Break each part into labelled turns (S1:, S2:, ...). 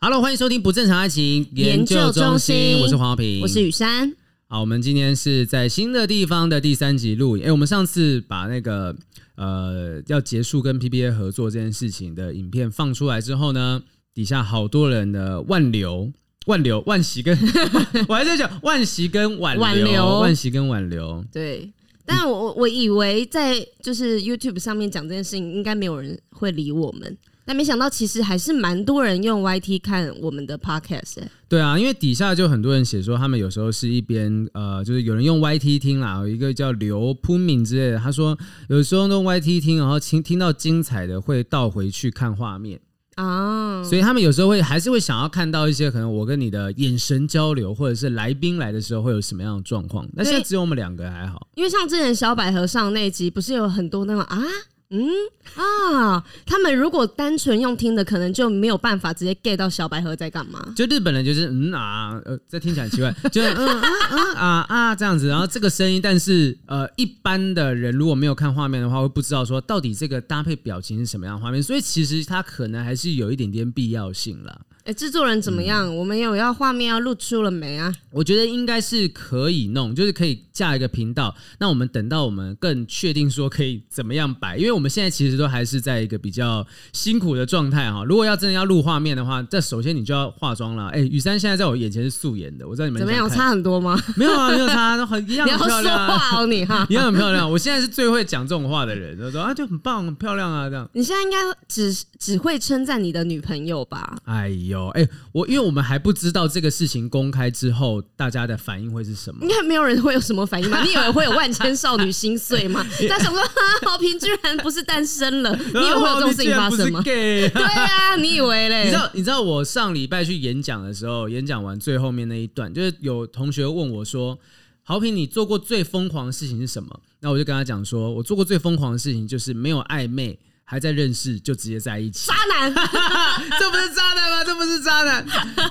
S1: Hello，欢迎收听不正常爱情研究中心，我是黄豪平，
S2: 我是雨珊。
S1: 好，我们今天是在新的地方的第三集录影。哎，我们上次把那个呃要结束跟 PBA 合作这件事情的影片放出来之后呢，底下好多人的万流、万流、万喜跟，我还在讲万喜跟挽留、万喜跟挽留。
S2: 对，但我我以为在就是 YouTube 上面讲这件事情，应该没有人会理我们。但没想到，其实还是蛮多人用 YT 看我们的 Podcast 欸。
S1: 对啊，因为底下就很多人写说，他们有时候是一边呃，就是有人用 YT 听啦，有一个叫刘扑敏之类的，他说有时候用 YT 听，然后听听到精彩的会倒回去看画面啊，所以他们有时候会还是会想要看到一些可能我跟你的眼神交流，或者是来宾来的时候会有什么样的状况。那现在只有我们两个还好，
S2: 因为像之前小百合上那集，不是有很多那种啊。嗯啊，他们如果单纯用听的，可能就没有办法直接 get 到小白盒在干嘛。
S1: 就日本人就是嗯啊，呃，这听起来很奇怪，就是嗯啊啊啊啊这样子，然后这个声音，但是呃，一般的人如果没有看画面的话，会不知道说到底这个搭配表情是什么样的画面，所以其实它可能还是有一点点必要性了。
S2: 哎，制作人怎么样？嗯、我们有要画面要录出了没啊？
S1: 我觉得应该是可以弄，就是可以架一个频道。那我们等到我们更确定说可以怎么样摆，因为我们现在其实都还是在一个比较辛苦的状态哈。如果要真的要录画面的话，这首先你就要化妆了。哎，雨珊现在在我眼前是素颜的，我知道你们
S2: 怎么样？差很多吗？
S1: 没有啊，没有差，都很 一样很漂亮。
S2: 你要说话哦，你哈，
S1: 一样很漂亮。我现在是最会讲这种话的人，就说啊，就很棒，很漂亮啊，这样。
S2: 你现在应该只只会称赞你的女朋友吧？
S1: 哎呦，哎我。因为我们还不知道这个事情公开之后，大家的反应会是什么？
S2: 应该没有人会有什么反应吧？你以为会有万千少女心碎吗？他想说，豪平居然不是单身了，你以为会有这种事情发生吗？对啊，你以为嘞？
S1: 你知道？你知道我上礼拜去演讲的时候，演讲完最后面那一段，就是有同学问我说：“豪平，你做过最疯狂的事情是什么？”那我就跟他讲说：“我做过最疯狂的事情就是没有暧昧。”还在认识就直接在一起，
S2: 渣男，
S1: 这不是渣男吗？这不是渣男。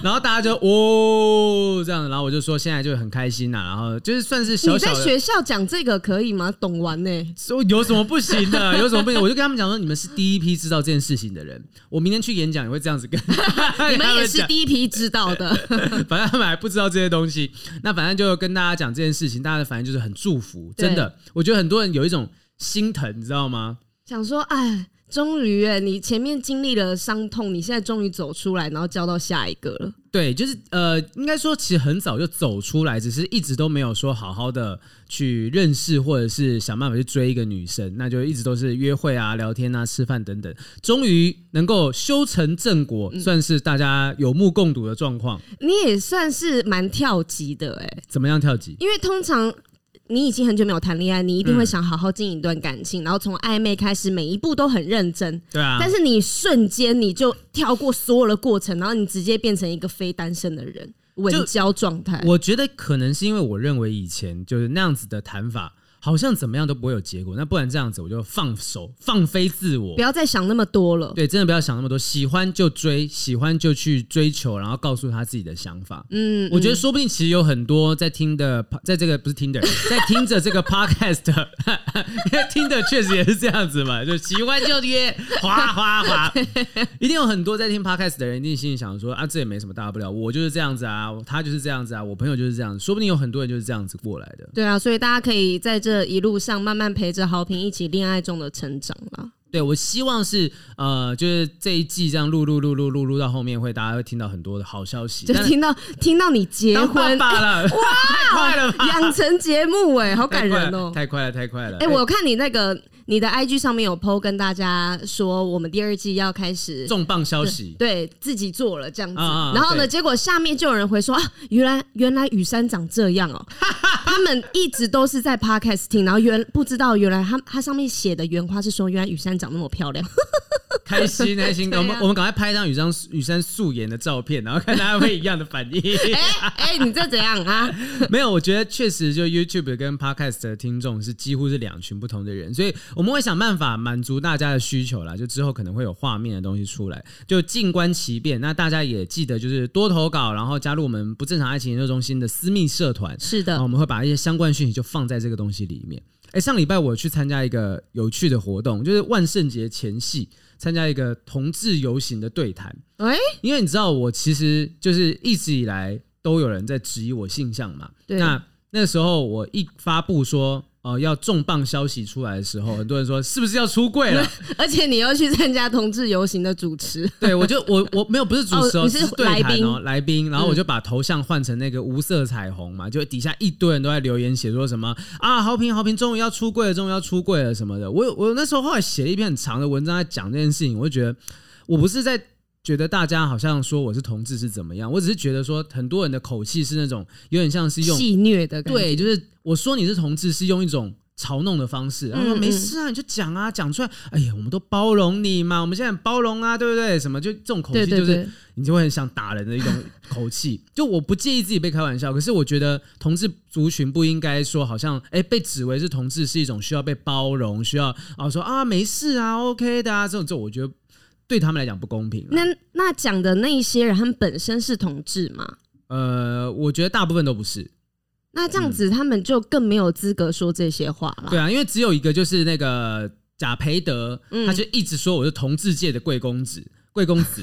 S1: 然后大家就哦这样，然后我就说现在就很开心呐、啊，然后就是算是小小
S2: 你在学校讲这个可以吗？懂玩呢、欸？
S1: 说有什么不行的？有什么不行？我就跟他们讲说，你们是第一批知道这件事情的人。我明天去演讲也会这样子跟
S2: 你们也是第一批知道的。
S1: 反正他们还不知道这些东西，那反正就跟大家讲这件事情，大家的反应就是很祝福。真的，我觉得很多人有一种心疼，你知道吗？
S2: 想说，哎，终于哎，你前面经历了伤痛，你现在终于走出来，然后交到下一个了。
S1: 对，就是呃，应该说其实很早就走出来，只是一直都没有说好好的去认识，或者是想办法去追一个女生，那就一直都是约会啊、聊天啊、吃饭等等。终于能够修成正果，嗯、算是大家有目共睹的状况。
S2: 你也算是蛮跳级的哎，
S1: 怎么样跳级？
S2: 因为通常。你已经很久没有谈恋爱，你一定会想好好经营一段感情，嗯、然后从暧昧开始，每一步都很认真。
S1: 对啊。
S2: 但是你瞬间你就跳过所有的过程，然后你直接变成一个非单身的人，稳交状态。
S1: 我觉得可能是因为我认为以前就是那样子的谈法。好像怎么样都不会有结果，那不然这样子我就放手放飞自我，
S2: 不要再想那么多了。
S1: 对，真的不要想那么多，喜欢就追，喜欢就去追求，然后告诉他自己的想法。嗯，我觉得说不定其实有很多在听的，在这个不是听的，在听着这个 podcast，因 为听的确实也是这样子嘛，就喜欢就约，滑滑滑，一定有很多在听 podcast 的人，一定心里想说啊，这也没什么大不了，我就是这样子啊，他就是这样子啊，我朋友就是这样子，说不定有很多人就是这样子过来的。
S2: 对啊，所以大家可以在这。这一路上慢慢陪着豪平一起恋爱中的成长了。
S1: 对，我希望是呃，就是这一季这样录录录录录录到后面会大家会听到很多的好消息，
S2: 就听到听到你结婚
S1: 了，哇，太快了，
S2: 养成节目哎，好感人哦，
S1: 太快了太快了。
S2: 哎，我看你那个。你的 IG 上面有 PO 跟大家说，我们第二季要开始
S1: 重磅消息，
S2: 对，对自己做了这样子。啊啊然后呢，对结果下面就有人回说啊，原来原来雨珊长这样哦。他们一直都是在 Podcast 听，然后原不知道原来他他上面写的原话是说，原来雨珊长那么漂亮。
S1: 开 心开心，我们我们赶快拍一张雨山雨山素颜的照片，然后看大家会一样的反应。
S2: 哎哎，你这怎样啊？
S1: 没有，我觉得确实就 YouTube 跟 Podcast 的听众是几乎是两群不同的人，所以我们会想办法满足大家的需求啦。就之后可能会有画面的东西出来，就静观其变。那大家也记得就是多投稿，然后加入我们不正常爱情研究中心的私密社团。
S2: 是的，
S1: 我们会把一些相关讯息就放在这个东西里面。哎，上礼拜我去参加一个有趣的活动，就是万圣节前夕参加一个同志游行的对谈。哎，因为你知道我其实就是一直以来都有人在质疑我性向嘛。对。那那时候我一发布说。哦，要重磅消息出来的时候，很多人说是不是要出柜了？
S2: 而且你要去参加同志游行的主持。
S1: 对，我就我我没有不是主持，哦、是来宾哦，来宾。然后我就把头像换成那个无色彩虹嘛，就底下一堆人都在留言写说什么啊，好评好评终于要出柜了，终于要出柜了什么的。我我那时候后来写了一篇很长的文章在讲这件事情，我就觉得我不是在。觉得大家好像说我是同志是怎么样？我只是觉得说很多人的口气是那种有点像是用
S2: 戏谑的感觉，
S1: 对，就是我说你是同志是用一种嘲弄的方式，然后说没事啊，你就讲啊，讲出来，哎呀，我们都包容你嘛，我们现在很包容啊，对不对？什么就这种口气，就是你就会很想打人的一种口气。就我不介意自己被开玩笑，可是我觉得同志族群不应该说好像哎被指为是同志是一种需要被包容，需要啊说啊没事啊，OK 的啊，这种这种我觉得。对他们来讲不公平。
S2: 那那讲的那一些人，他们本身是同志吗？
S1: 呃，我觉得大部分都不是。
S2: 那这样子，他们就更没有资格说这些话了。
S1: 对啊，因为只有一个，就是那个贾培德，他就一直说我是同志界的贵公子。贵公子，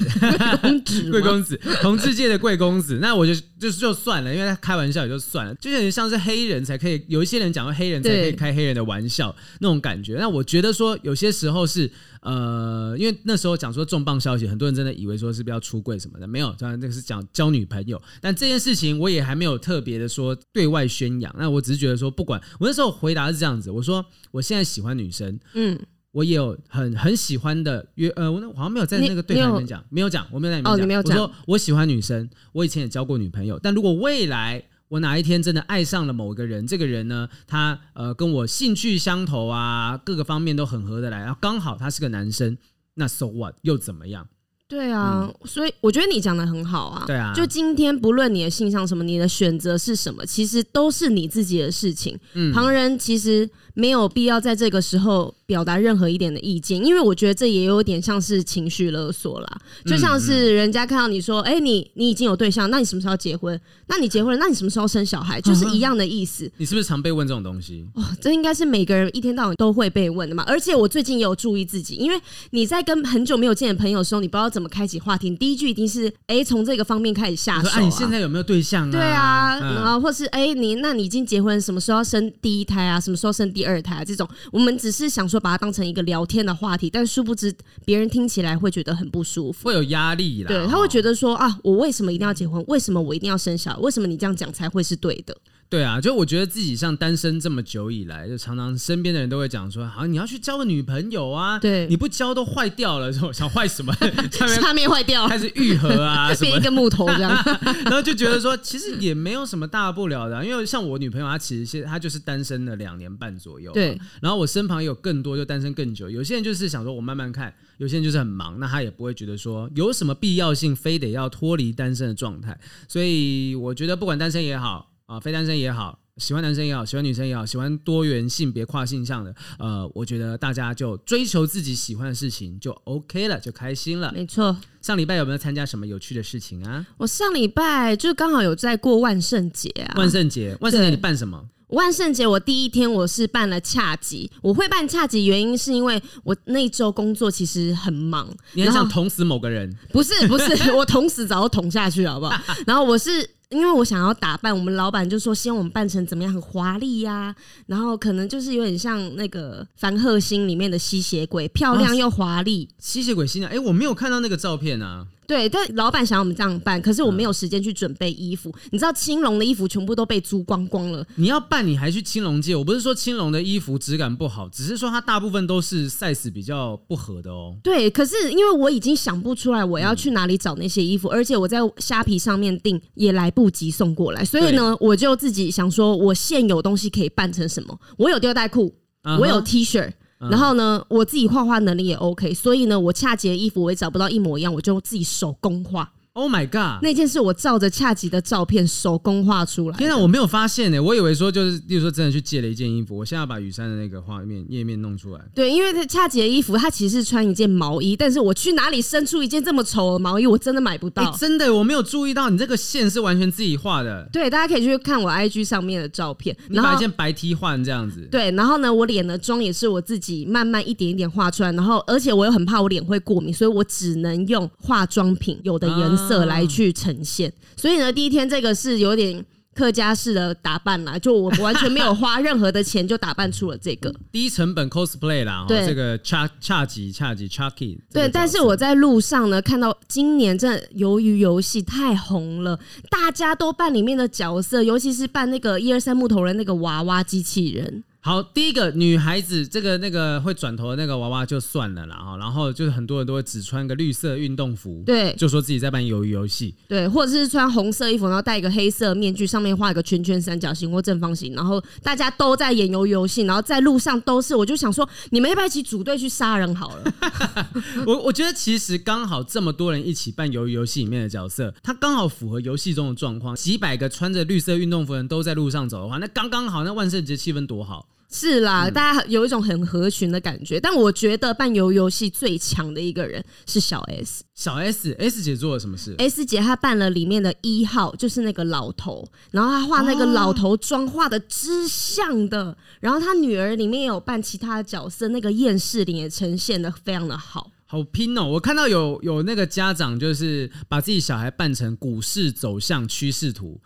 S1: 贵公子，同志界的贵公子，那我就就就算了，因为他开玩笑也就算了，就有点像是黑人才可以，有一些人讲说黑人才可以开黑人的玩笑那种感觉。那我觉得说有些时候是呃，因为那时候讲说重磅消息，很多人真的以为说是不要出柜什么的，没有，当然那个是讲交女朋友。但这件事情我也还没有特别的说对外宣扬，那我只是觉得说，不管我那时候回答是这样子，我说我现在喜欢女生，嗯。我也有很很喜欢的约，呃，我那好像没有在那个对谈里面讲，没有讲，我没有在里面讲。哦，你没有讲。我说我喜欢女生，我以前也交过女朋友，但如果未来我哪一天真的爱上了某个人，这个人呢，他呃跟我兴趣相投啊，各个方面都很合得来，然后刚好他是个男生，那 so what 又怎么样？
S2: 对啊，嗯、所以我觉得你讲的很好啊。
S1: 对啊，
S2: 就今天不论你的性向什么，你的选择是什么，其实都是你自己的事情。嗯，旁人其实没有必要在这个时候表达任何一点的意见，因为我觉得这也有点像是情绪勒索啦。就像是人家看到你说：“哎、你你已经有对象，那你什么时候结婚？那你结婚了，那你什么时候生小孩？”就是一样的意思。
S1: 你是不是常被问这种东西？
S2: 哦，这应该是每个人一天到晚都会被问的嘛。而且我最近也有注意自己，因为你在跟很久没有见的朋友的时候，你不知道怎么开启话题。第一句一定是：“哎，从这个方面开始下手啊。”
S1: 你现在有没有对象啊？
S2: 对啊，然后或是哎，你那你已经结婚，什么时候要生第一胎啊？什么时候生第二胎啊？这种我们只是想说把它当成一个聊。聊天的话题，但殊不知别人听起来会觉得很不舒服，
S1: 会有压力啦。
S2: 对，他会觉得说啊，我为什么一定要结婚？为什么我一定要生小孩？为什么你这样讲才会是对的？
S1: 对啊，就我觉得自己像单身这么久以来，就常常身边的人都会讲说，好，你要去交个女朋友啊，
S2: 对，
S1: 你不交都坏掉了，说想坏什么？
S2: 下面坏掉，
S1: 开始愈合啊，
S2: 变一个木头这样，
S1: 然后就觉得说，其实也没有什么大不了的啊，因为像我女朋友，她其实现她就是单身了两年半左右，
S2: 对，
S1: 然后我身旁也有更多就单身更久，有些人就是想说我慢慢看，有些人就是很忙，那他也不会觉得说有什么必要性非得要脱离单身的状态，所以我觉得不管单身也好啊，非单身也好。喜欢男生也好，喜欢女生也好，喜欢多元性别跨性向的，呃，我觉得大家就追求自己喜欢的事情就 OK 了，就开心了。
S2: 没错。
S1: 上礼拜有没有参加什么有趣的事情啊？
S2: 我上礼拜就刚好有在过万圣节啊。
S1: 万圣节，万圣节你办什么？
S2: 万圣节我第一天我是办了恰吉，我会办恰吉原因是因为我那周工作其实很忙。
S1: 你很想捅死某个人？
S2: 不是不是，我捅死早就捅下去了，好不好？然后我是。因为我想要打扮，我们老板就说希望我们扮成怎么样，很华丽呀，然后可能就是有点像那个《凡赫星》里面的吸血鬼，漂亮又华丽。
S1: 吸血鬼新娘，哎，我没有看到那个照片啊。
S2: 对，但老板想要我们这样办，可是我没有时间去准备衣服。嗯、你知道青龙的衣服全部都被租光光了。
S1: 你要办，你还去青龙借？我不是说青龙的衣服质感不好，只是说它大部分都是 size 比较不合的哦。
S2: 对，可是因为我已经想不出来我要去哪里找那些衣服，嗯、而且我在虾皮上面订也来不及送过来，所以呢，我就自己想说，我现有东西可以办成什么？我有吊带裤，我有 T 恤。然后呢，我自己画画能力也 OK，所以呢，我恰洁的衣服我也找不到一模一样，我就自己手工画。
S1: Oh my god！
S2: 那件是我照着恰吉的照片手工画出来。
S1: 天哪，我没有发现呢，我以为说就是，例如说真的去借了一件衣服。我现在要把雨山的那个画面页面弄出来。
S2: 对，因为恰吉的衣服，他其实是穿一件毛衣，但是我去哪里生出一件这么丑的毛衣，我真的买不到。
S1: 欸、真的，我没有注意到你这个线是完全自己画的。
S2: 对，大家可以去看我 IG 上面的照片。
S1: 你把一件白 T 换这样子。
S2: 对，然后呢，我脸的妆也是我自己慢慢一点一点画出来，然后而且我又很怕我脸会过敏，所以我只能用化妆品有的颜色来去。呈现，所以呢，第一天这个是有点客家式的打扮啦，就我完全没有花任何的钱就打扮出了这个
S1: 低成本 cosplay 啦。对，这个恰恰吉恰吉 Chucky。
S2: 对，但是我在路上呢，看到今年这鱿鱼游戏太红了，大家都扮里面的角色，尤其是扮那个一二三木头人那个娃娃机器人。
S1: 好，第一个女孩子，这个那个会转头的那个娃娃就算了啦哈，然后就是很多人都会只穿个绿色运动服，
S2: 对，
S1: 就说自己在扮鱿鱼游戏，
S2: 对，或者是穿红色衣服，然后戴一个黑色面具，上面画一个圈圈、三角形或正方形，然后大家都在演鱿鱼游戏，然后在路上都是，我就想说，你们要不要一起组队去杀人好了？
S1: 我我觉得其实刚好这么多人一起扮鱿鱼游戏里面的角色，它刚好符合游戏中的状况，几百个穿着绿色运动服的人都在路上走的话，那刚刚好，那万圣节气氛多好。
S2: 是啦，嗯、大家有一种很合群的感觉。但我觉得扮游游戏最强的一个人是小 S。
S1: 小 S，S 姐做了什么事
S2: ？S 姐她扮了里面的一号，就是那个老头，然后她画那个老头妆画的之像的。哦、然后她女儿里面也有扮其他的角色，那个厌世脸也呈现的非常的好。
S1: 好拼哦！我看到有有那个家长就是把自己小孩扮成股市走向趋势图。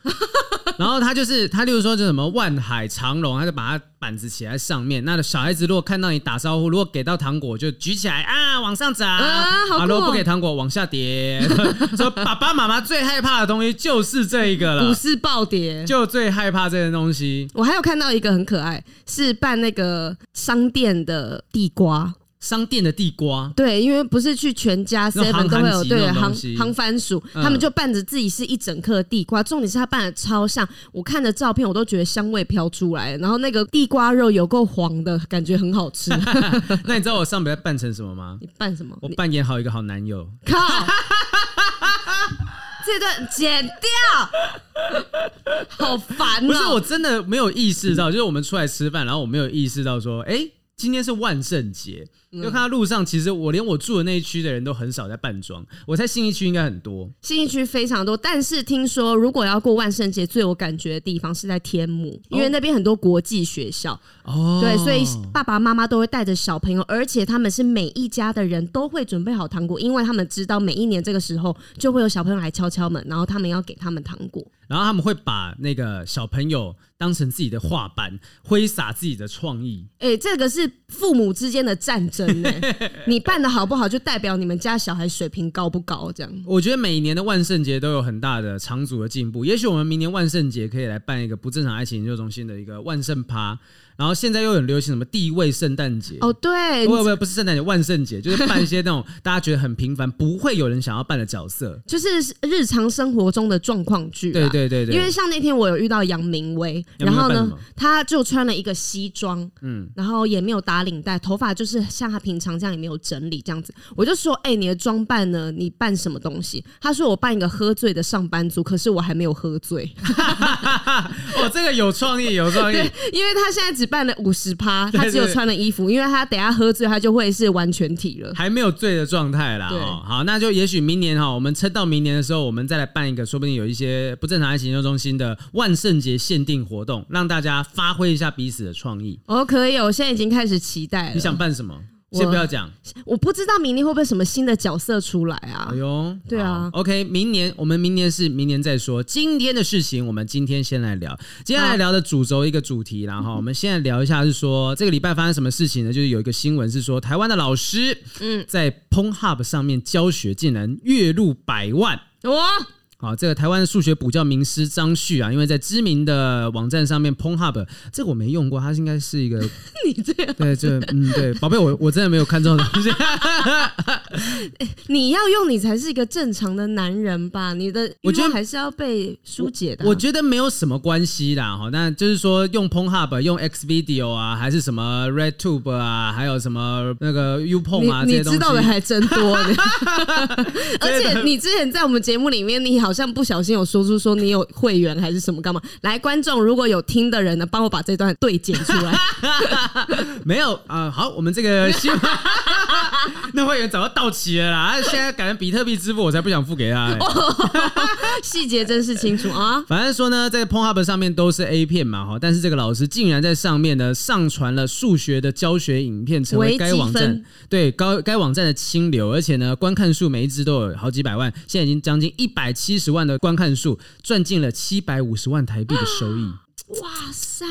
S1: 然后他就是他，例如说就什么万海长龙，他就把他板子写在上面。那小孩子如果看到你打招呼，如果给到糖果就举起来啊，往上涨啊，好、哦、如果不给糖果往下跌。说爸爸妈妈最害怕的东西就是这一个了，
S2: 股市暴跌
S1: 就最害怕这些东西。
S2: 我还有看到一个很可爱，是扮那个商店的地瓜。
S1: 商店的地瓜，
S2: 对，因为不是去全家 seven 都会有对杭杭番薯，嗯、他们就扮着自己是一整颗地瓜，重点是他扮的超像，我看的照片我都觉得香味飘出来，然后那个地瓜肉有够黄的感觉很好吃。
S1: 那你知道我上边扮成什么吗？
S2: 你扮什么？
S1: 我扮演好一个好男友。
S2: 靠！这段剪掉，好烦、喔。
S1: 不是，我真的没有意识到，就是我们出来吃饭，然后我没有意识到说，哎、欸。今天是万圣节，就看到路上，其实我连我住的那一区的人都很少在扮装。我猜信义区应该很多，
S2: 新义区非常多。但是听说，如果要过万圣节，最有感觉的地方是在天母，因为那边很多国际学校。哦，对，所以爸爸妈妈都会带着小朋友，而且他们是每一家的人都会准备好糖果，因为他们知道每一年这个时候就会有小朋友来敲敲门，然后他们要给他们糖果。
S1: 然后他们会把那个小朋友当成自己的画板，挥洒自己的创意。
S2: 哎、欸，这个是父母之间的战争呢。你办的好不好，就代表你们家小孩水平高不高？这样。
S1: 我觉得每年的万圣节都有很大的长足的进步。也许我们明年万圣节可以来办一个不正常爱情研究中心的一个万圣趴。然后现在又很流行什么地位圣诞节
S2: 哦，对，
S1: 不不不是圣诞节，万圣节就是办一些那种大家觉得很平凡，不会有人想要办的角色，
S2: 就是日常生活中的状况剧。
S1: 对对对对，
S2: 因为像那天我有遇到杨明威，然后呢，他就穿了一个西装，嗯，然后也没有打领带，头发就是像他平常这样也没有整理这样子。我就说，哎、欸，你的装扮呢？你扮什么东西？他说我扮一个喝醉的上班族，可是我还没有喝醉。
S1: 哦，这个有创意，有创意，
S2: 因为他现在只。办了五十趴，他只有穿了衣服，因为他等下喝醉，他就会是完全体了，
S1: 还没有醉的状态啦。哦，好，那就也许明年哈，我们撑到明年的时候，我们再来办一个，说不定有一些不正常爱情研究中心的万圣节限定活动，让大家发挥一下彼此的创意。
S2: 哦，可以，我现在已经开始期待了。
S1: 你想办什么？先不要讲，
S2: 我不知道明年会不会什么新的角色出来啊？
S1: 哎呦，
S2: 对啊
S1: ，OK，明年我们明年是明年再说，今天的事情我们今天先来聊，接下来聊的主轴一个主题，然后我们现在聊一下是说这个礼拜发生什么事情呢？就是有一个新闻是说台湾的老师嗯。在 Pornhub 上面教学竟然月入百万。哇。好，这个台湾的数学补教名师张旭啊，因为在知名的网站上面，Pornhub 这个我没用过，它应该是一个
S2: 你这样，
S1: 对，这嗯，对，宝贝，我我真的没有看中的东西。
S2: 你要用，你才是一个正常的男人吧？你的我觉得还是要被疏解的、啊
S1: 我。我觉得没有什么关系啦，哈，那就是说用 Pornhub 用 X Video 啊，还是什么 RedTube 啊，还有什么那个 YouPorn 啊，这些东西，
S2: 你知道的还真多。而且你之前在我们节目里面，你好像不小心有说出说你有会员还是什么干嘛？来，观众如果有听的人呢，帮我把这段对剪出来。
S1: 没有啊、好，我们这个 那会员早就到期了啦，现在改成比特币支付，我才不想付给他、欸。
S2: 细节真是清楚啊！
S1: 反正说呢，在 Pornhub 上面都是 A 片嘛，哈，但是这个老师竟然在上面呢上传了数学的教学影片，成为该网站对高该网站的清流，而且呢，观看数每一支都有好几百万，现在已经将近一百七十万的观看数，赚进了七百五十万台币的收益。
S2: 哇塞，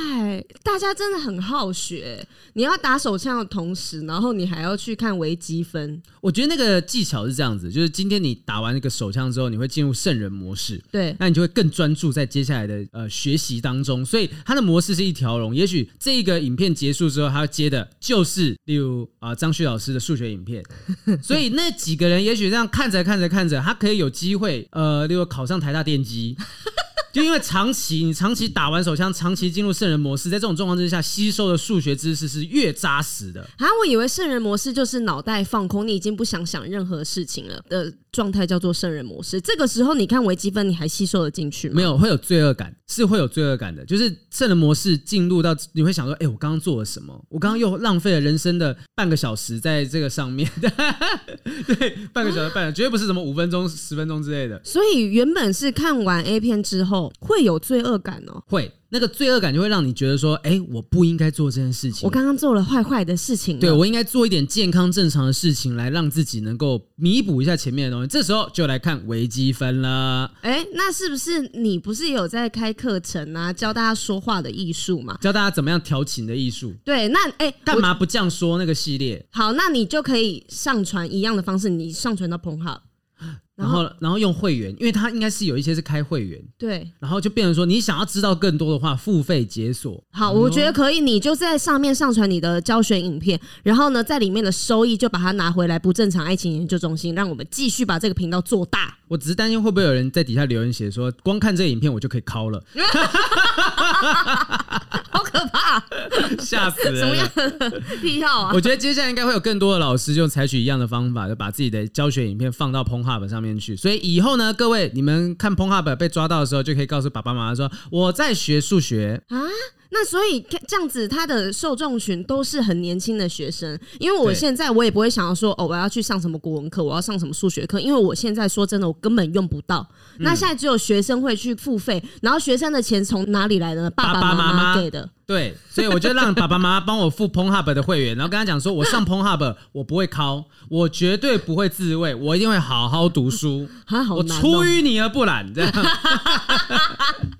S2: 大家真的很好学。你要打手枪的同时，然后你还要去看微积分。
S1: 我觉得那个技巧是这样子，就是今天你打完那个手枪之后，你会进入圣人模式。
S2: 对，
S1: 那你就会更专注在接下来的呃学习当中。所以它的模式是一条龙。也许这个影片结束之后，他要接的就是例如啊张旭老师的数学影片。所以那几个人也许这样看着看着看着，他可以有机会呃，例如考上台大电机。就因为长期你长期打完手枪，长期进入圣人模式，在这种状况之下，吸收的数学知识是越扎实的。
S2: 啊，我以为圣人模式就是脑袋放空，你已经不想想任何事情了的状态，叫做圣人模式。这个时候，你看微积分，你还吸收得进去吗？
S1: 没有，会有罪恶感，是会有罪恶感的。就是圣人模式进入到，你会想说，哎、欸，我刚刚做了什么？我刚刚又浪费了人生的半个小时在这个上面。对，半个小时，半个，绝对不是什么五分钟、十分钟之类的。
S2: 所以原本是看完 A 片之后。会有罪恶感哦，
S1: 会那个罪恶感就会让你觉得说，哎，我不应该做这件事情，
S2: 我刚刚做了坏坏的事情，
S1: 对，我应该做一点健康正常的事情，来让自己能够弥补一下前面的东西。这时候就来看微积分了。
S2: 哎，那是不是你不是有在开课程啊，教大家说话的艺术嘛？
S1: 教大家怎么样调情的艺术？
S2: 对，那哎，
S1: 干嘛不这样说那个系列？
S2: 好，那你就可以上传一样的方式，你上传到 Pornhub。
S1: 然后，然后用会员，因为他应该是有一些是开会员，
S2: 对，
S1: 然后就变成说，你想要知道更多的话，付费解锁。
S2: 好，我觉得可以，你就在上面上传你的教学影片，然后呢，在里面的收益就把它拿回来，不正常爱情研究中心，让我们继续把这个频道做大。
S1: 我只是担心会不会有人在底下留言写说，光看这个影片我就可以考了。
S2: 好
S1: 吓死人！
S2: 什么样的癖好啊？
S1: 我觉得接下来应该会有更多的老师就采取一样的方法，就把自己的教学影片放到 Pornhub 上面去。所以以后呢，各位你们看 Pornhub 被抓到的时候，就可以告诉爸爸妈妈说：“我在学数学啊。”
S2: 那所以这样子，他的受众群都是很年轻的学生。因为我现在我也不会想要说哦，我要去上什么国文课，我要上什么数学课。因为我现在说真的，我根本用不到。那现在只有学生会去付费，然后学生的钱从哪里来的呢？爸爸妈妈给的。
S1: 对，所以我就让爸爸妈妈帮我付 Pornhub 的会员，然后跟他讲说，我上 Pornhub 我不会考，我绝对不会自慰，我一定会好好读书。
S2: 好
S1: 我出淤泥而不染，这样。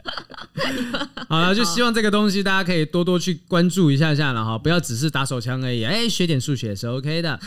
S1: 好了，就希望这个东西大家可以多多去关注一下下了哈，不要只是打手枪而已，哎，学点数学是 OK 的。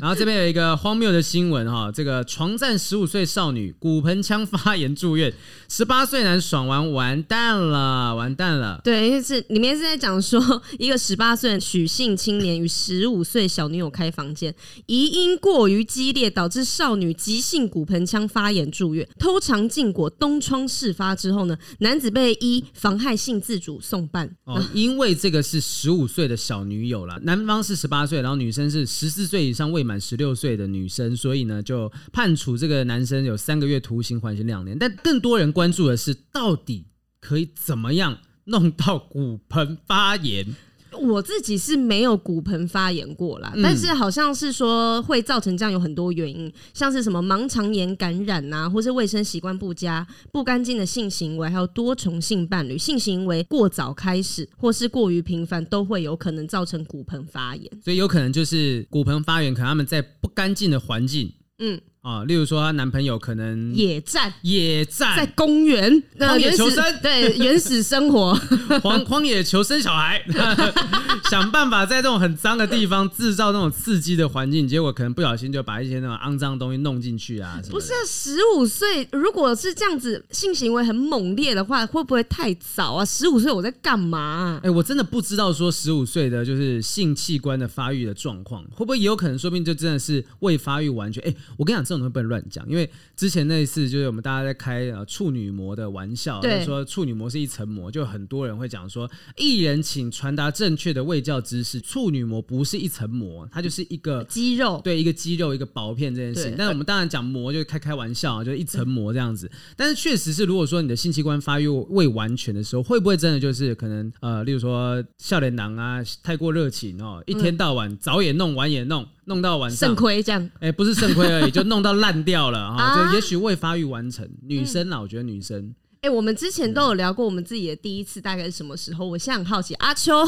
S1: 然后这边有一个荒谬的新闻哈，这个床战十五岁少女骨盆腔发炎住院，十八岁男爽完完蛋了，完蛋了。
S2: 对，因为是里面是在讲说，一个十八岁许姓青年与十五岁小女友开房间，疑因过于激烈导致少女急性骨盆腔发炎住院，偷尝禁果东窗事发之后呢，男子被一妨害性自主送办。
S1: 哦，因为这个是十五岁的小女友了，男方是十八岁，然后女生是十四岁以上未满十六岁的女生，所以呢就判处这个男生有三个月徒刑，缓刑两年。但更多人关注的是，到底可以怎么样弄到骨盆发炎？
S2: 我自己是没有骨盆发炎过啦，但是好像是说会造成这样有很多原因，像是什么盲肠炎感染呐、啊，或是卫生习惯不佳、不干净的性行为，还有多重性伴侣、性行为过早开始或是过于频繁，都会有可能造成骨盆发炎。
S1: 所以有可能就是骨盆发炎，可能他们在不干净的环境，嗯。啊，例如说她男朋友可能
S2: 野战，
S1: 野战
S2: 在公园，
S1: 荒野求生，
S2: 对原始生活，
S1: 荒荒野求生小孩，想办法在这种很脏的地方制造那种刺激的环境，结果可能不小心就把一些那种肮脏的东西弄进去啊。
S2: 不是十五岁，如果是这样子性行为很猛烈的话，会不会太早啊？十五岁我在干嘛啊？
S1: 哎，我真的不知道说十五岁的就是性器官的发育的状况，会不会也有可能说不定就真的是未发育完全？哎，我跟你讲，这种东西不能乱讲，因为之前那一次就是我们大家在开呃处女膜的玩笑，就是说处女膜是一层膜，就很多人会讲说，艺人请传达正确的卫教知识，处女膜不是一层膜，它就是一个
S2: 肌肉，
S1: 对，一个肌肉一个薄片这件事情。但是我们当然讲膜就开开玩笑，就一层膜这样子。但是确实是，如果说你的性器官发育未完全的时候，会不会真的就是可能呃，例如说笑脸囊啊，太过热情哦，一天到晚早也弄晚也弄，弄到晚上肾
S2: 亏这样？
S1: 哎、欸，不是肾亏而已，就弄到烂掉了哈，就也许未发育完成。女生啊，我觉得女生。
S2: 哎、欸，我们之前都有聊过我们自己的第一次大概是什么时候？我现在很好奇，阿秋，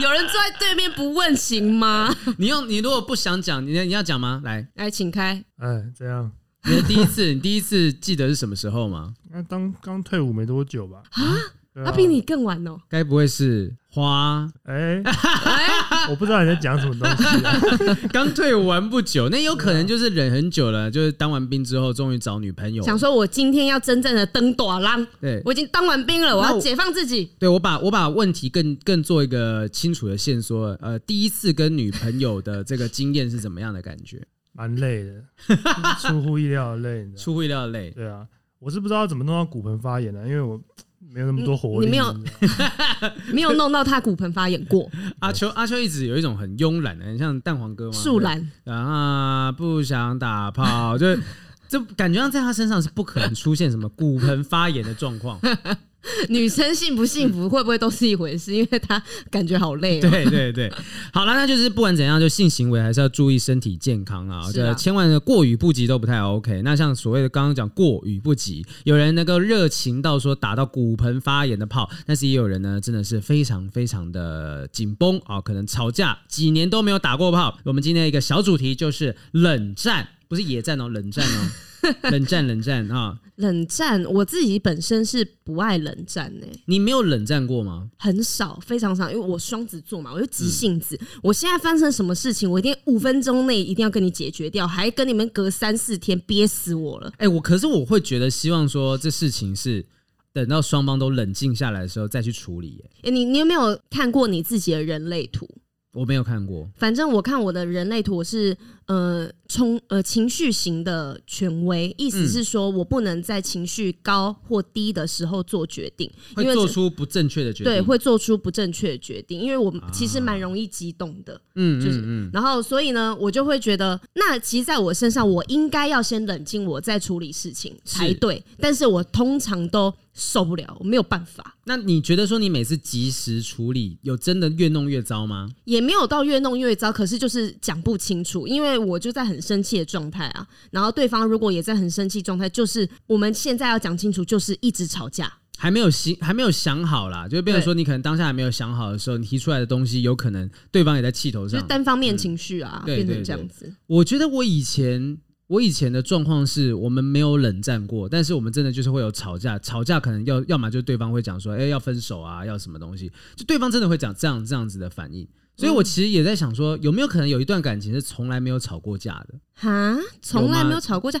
S2: 有人坐在对面不问行吗？
S1: 你用你如果不想讲，你你要讲吗？来
S2: 来，请开。
S3: 哎，这样。
S1: 你的第一次，你第一次记得是什么时候吗？
S3: 那当刚退伍没多久吧？
S2: 啊，他比你更晚哦。
S1: 该不会是花？
S3: 哎，我不知道你在讲什么东西啊。
S1: 刚退伍完不久，那有可能就是忍很久了，就是当完兵之后，终于找女朋友。
S2: 想说，我今天要真正的登朵浪。
S1: 对，
S2: 我已经当完兵了，我要解放自己。
S1: 对，我把我把问题更更做一个清楚的线索。呃，第一次跟女朋友的这个经验是怎么样的感觉？
S3: 蛮累的，出乎意料的累，
S1: 出乎意料的累。
S3: 对啊，我是不知道怎么弄到骨盆发炎的，因为我没有那么多活力。
S2: 你没有，没有弄到他骨盆发炎过。
S1: 阿秋，阿秋一直有一种很慵懒的，很像蛋黄哥嘛。
S2: 树懒
S1: 啊，不想打炮，就就感觉上在他身上是不可能出现什么骨盆发炎的状况。
S2: 女生幸不幸福会不会都是一回事？因为她感觉好累。
S1: 对对对，好了，那就是不管怎样，就性行为还是要注意身体健康啊，就千万过与不及都不太 OK。那像所谓的刚刚讲过与不及，有人能够热情到说打到骨盆发炎的炮，但是也有人呢真的是非常非常的紧绷啊，可能吵架几年都没有打过炮。我们今天一个小主题就是冷战，不是野战哦，冷战哦。冷战，冷战啊！
S2: 冷战，我自己本身是不爱冷战呢。
S1: 你没有冷战过吗？
S2: 很少，非常少，因为我双子座嘛，我就急性子。嗯、我现在发生什么事情，我一定五分钟内一定要跟你解决掉，还跟你们隔三四天，憋死我了。
S1: 哎、欸，我可是我会觉得，希望说这事情是等到双方都冷静下来的时候再去处理。
S2: 哎、欸，你你有没有看过你自己的人类图？
S1: 我没有看过，
S2: 反正我看我的人类图是呃冲呃情绪型的权威，意思是说我不能在情绪高或低的时候做决定，
S1: 因会做出不正确的决定，
S2: 对，会做出不正确的决定，因为我其实蛮容易激动的，嗯，就是，然后所以呢，我就会觉得，那其实在我身上，我应该要先冷静，我再处理事情才对，但是我通常都。受不了，我没有办法。
S1: 那你觉得说你每次及时处理，有真的越弄越糟吗？
S2: 也没有到越弄越糟，可是就是讲不清楚，因为我就在很生气的状态啊。然后对方如果也在很生气状态，就是我们现在要讲清楚，就是一直吵架，
S1: 还没有想还没有想好啦，就变成说你可能当下还没有想好的时候，你提出来的东西有可能对方也在气头上，
S2: 就是单方面情绪啊，变成这样子。
S1: 我觉得我以前。我以前的状况是我们没有冷战过，但是我们真的就是会有吵架，吵架可能要要么就对方会讲说，哎，要分手啊，要什么东西，就对方真的会讲这样这样子的反应，所以我其实也在想说，有没有可能有一段感情是从来没有吵过架的？
S2: 哈，从来没有吵过架，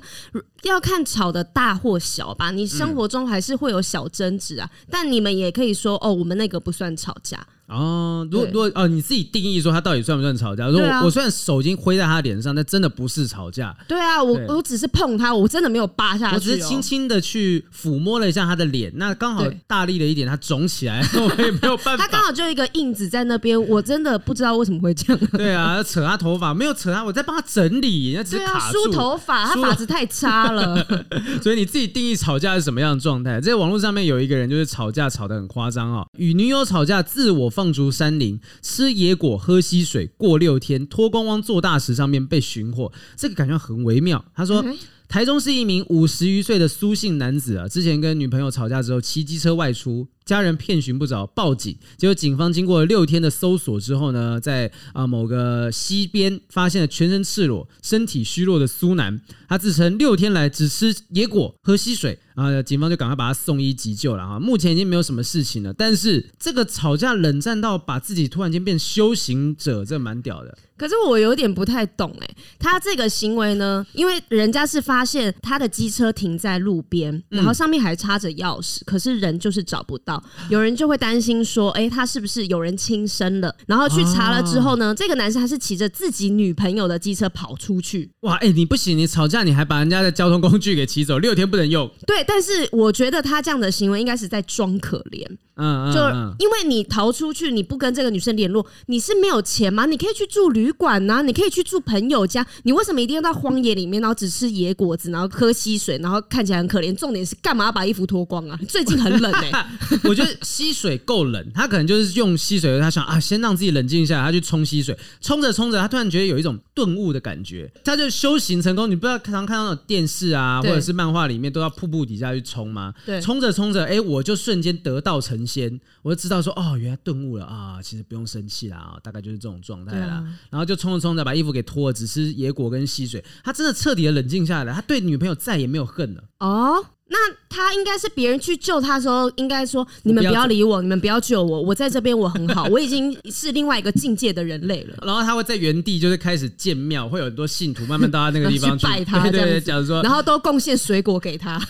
S2: 要看吵的大或小吧。你生活中还是会有小争执啊，嗯、但你们也可以说，哦，我们那个不算吵架。
S1: 哦，如果如果哦，你自己定义说他到底算不算吵架？如果我虽然手已经挥在他脸上，但真的不是吵架。
S2: 对啊，我我只是碰他，我真的没有扒下去，
S1: 我只是轻轻的去抚摸了一下他的脸，那刚好大力了一点，他肿起来，我也没有办法。
S2: 他刚好就一个印子在那边，我真的不知道为什么会这样。
S1: 对啊，扯他头发没有扯他，我在帮他整理，那只是卡住。
S2: 梳头发，他发质太差了。
S1: 所以你自己定义吵架是什么样的状态？在网络上面有一个人就是吵架吵得很夸张啊，与女友吵架，自我放逐山林。吃野果，喝溪水，过六天，脱光光做大石上面被寻获，这个感觉很微妙。他说。台中是一名五十余岁的苏姓男子啊，之前跟女朋友吵架之后，骑机车外出。家人遍寻不着，报警。结果警方经过六天的搜索之后呢，在啊某个溪边发现了全身赤裸、身体虚弱的苏南。他自称六天来只吃野果、喝溪水。啊，警方就赶快把他送医急救了哈。目前已经没有什么事情了，但是这个吵架冷战到把自己突然间变修行者，这蛮屌的。
S2: 可是我有点不太懂哎、欸，他这个行为呢，因为人家是发现他的机车停在路边，然后上面还插着钥匙，可是人就是找不到，有人就会担心说，哎、欸，他是不是有人轻生了？然后去查了之后呢，这个男生他是骑着自己女朋友的机车跑出去。
S1: 哇，哎、欸，你不行，你吵架你还把人家的交通工具给骑走，六天不能用。
S2: 对，但是我觉得他这样的行为应该是在装可怜。嗯，就因为你逃出去，你不跟这个女生联络，你是没有钱吗？你可以去住旅馆呐，你可以去住朋友家，你为什么一定要到荒野里面，然后只吃野果子，然后喝溪水，然后看起来很可怜？重点是干嘛要把衣服脱光啊？最近很冷哎、欸，
S1: 我觉得溪水够冷，他可能就是用溪水，他想啊，先让自己冷静一下，他去冲溪水，冲着冲着，他突然觉得有一种顿悟的感觉，他就修行成功。你不知道常看到那种电视啊，或者是漫画里面都要瀑布底下去冲吗？对，冲着冲着，哎，我就瞬间得道成仙，我就知道说，哦，原来顿悟了啊，其实不用生气啦，啊，大概就是这种状态啦。啊，然后就冲着冲着，把衣服给脱了，只吃野果跟溪水，他真的彻底的冷静下来，他对女朋友再也没有恨了。
S2: 哦。那他应该是别人去救他的时候，应该说：“你们不要理我，你们不要救我，我在这边我很好，我已经是另外一个境界的人类了。”
S1: 然后他会在原地就是开始建庙，会有很多信徒慢慢到他那个地方
S2: 去，去拜他，对对对，假如说，然后都贡献水果给他，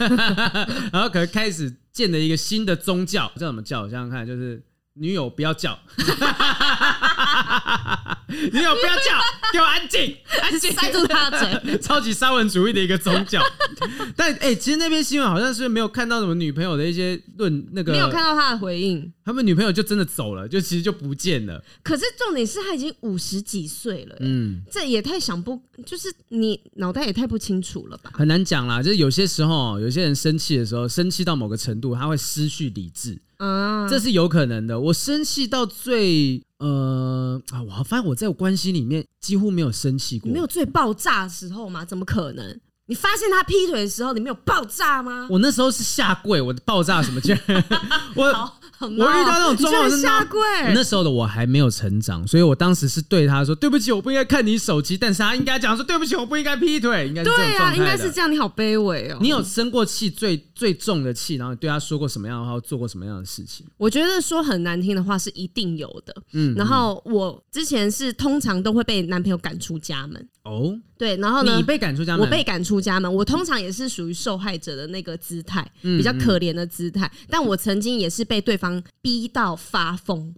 S1: 然后可能开始建了一个新的宗教，叫什么教？想想看，就是。女友不要叫，女友不要叫，给我安静，安静，
S2: 塞住他的嘴。
S1: 超级沙文主义的一个宗教，但哎、欸，其实那篇新闻好像是没有看到什么女朋友的一些论那个，
S2: 没有看到他的回应，
S1: 他们女朋友就真的走了，就其实就不见了。
S2: 可是重点是他已经五十几岁了，嗯，这也太想不，就是你脑袋也太不清楚了吧？
S1: 很难讲啦，就是有些时候，有些人生气的时候，生气到某个程度，他会失去理智。啊，这是有可能的。我生气到最呃啊，我发现我在我关系里面几乎没有生气
S2: 过。没有最爆炸的时候吗？怎么可能？你发现他劈腿的时候，你没有爆炸吗？
S1: 我那时候是下跪，我爆炸什么劲？我。我遇到那种状况是
S2: 下跪。
S1: 那时候的我还没有成长，所以我当时是对他说：“对不起，我不应该看你手机。”但是他应该讲说：“对不起，我不应该劈腿。”应该。对啊，
S2: 应该是这样。你好卑微哦。
S1: 你有生过气最最重的气，然后对他说过什么样的话，做过什么样的事情？
S2: 我觉得说很难听的话是一定有的。嗯。然后我之前是通常都会被男朋友赶出家门。哦。对，然后呢？
S1: 你被赶出家门，
S2: 我被赶出家门。我通常也是属于受害者的那个姿态，比较可怜的姿态。但我曾经也是被对方逼到发疯。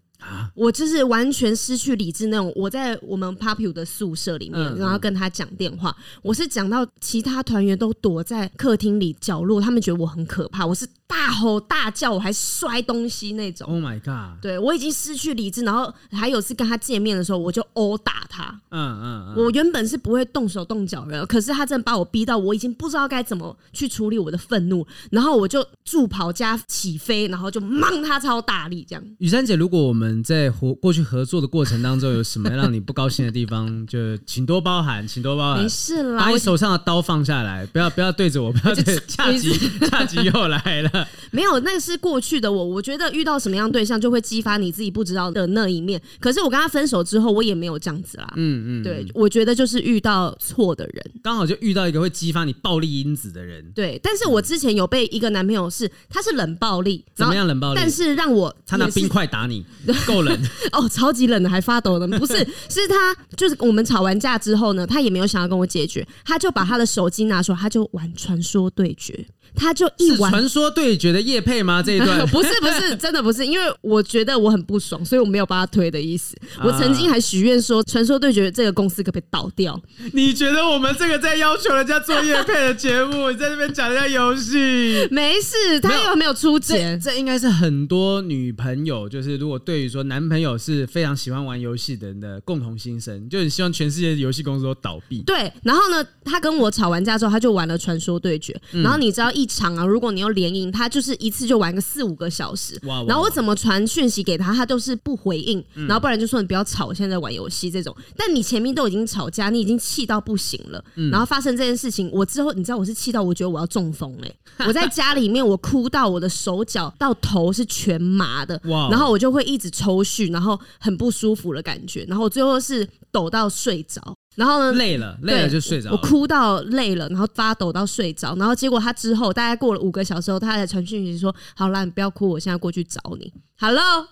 S2: 我就是完全失去理智那种。我在我们 Popular 的宿舍里面，然后跟他讲电话，我是讲到其他团员都躲在客厅里角落，他们觉得我很可怕，我是大吼大叫，我还摔东西那种。
S1: Oh my god！
S2: 对，我已经失去理智，然后还有次跟他见面的时候，我就殴打他。嗯嗯，我原本是不会动手动脚的，可是他真的把我逼到我已经不知道该怎么去处理我的愤怒，然后我就助跑加起飞，然后就骂他超大力这样。
S1: 雨珊姐，如果我们在合过去合作的过程当中，有什么让你不高兴的地方，就请多包涵，请多包涵。
S2: 没事啦，
S1: 把你手上的刀放下来，不要不要对着我，不要对恰吉恰吉又来了。
S2: 没有，那个是过去的我。我觉得遇到什么样对象，就会激发你自己不知道的那一面。可是我跟他分手之后，我也没有这样子啦。嗯嗯，对，我觉得就是遇到错的人，
S1: 刚好就遇到一个会激发你暴力因子的人。
S2: 对，但是我之前有被一个男朋友是，他是冷暴力，
S1: 怎么样冷暴力？
S2: 但是让我
S1: 他拿冰块打你。够冷
S2: 哦，超级冷的，还发抖的。不是，是他，就是我们吵完架之后呢，他也没有想要跟我解决，他就把他的手机拿出来，他就玩传说对决。他就一玩
S1: 传说对决的叶配吗？这一段
S2: 不是不是真的不是，因为我觉得我很不爽，所以我没有帮他推的意思。我曾经还许愿说，传说对决这个公司可不可以倒掉？
S1: 你觉得我们这个在要求人家做叶配的节目，你在这边讲人家游戏？
S2: 没事，他又没有出钱。
S1: 这应该是很多女朋友，就是如果对于说男朋友是非常喜欢玩游戏的人的共同心声，就很希望全世界的游戏公司都倒闭。
S2: 对，然后呢，他跟我吵完架之后，他就玩了传说对决，然后你知道。一场啊，如果你要连赢，他就是一次就玩个四五个小时。
S1: 哇哇哇
S2: 然后我怎么传讯息给他，他都是不回应，然后不然就说你不要吵，我现在在玩游戏这种。但你前面都已经吵架，你已经气到不行了，然后发生这件事情，我之后你知道我是气到我觉得我要中风嘞、欸，我在家里面我哭到我的手脚到头是全麻的，
S1: 哇
S2: 然后我就会一直抽搐，然后很不舒服的感觉，然后最后是抖到睡着。然后呢？
S1: 累了，累了就睡着。
S2: 我哭到累了，然后发抖到睡着。然后结果他之后大概过了五个小时后，他才传讯息说：“好啦，你不要哭，我现在过去找你。” Hello。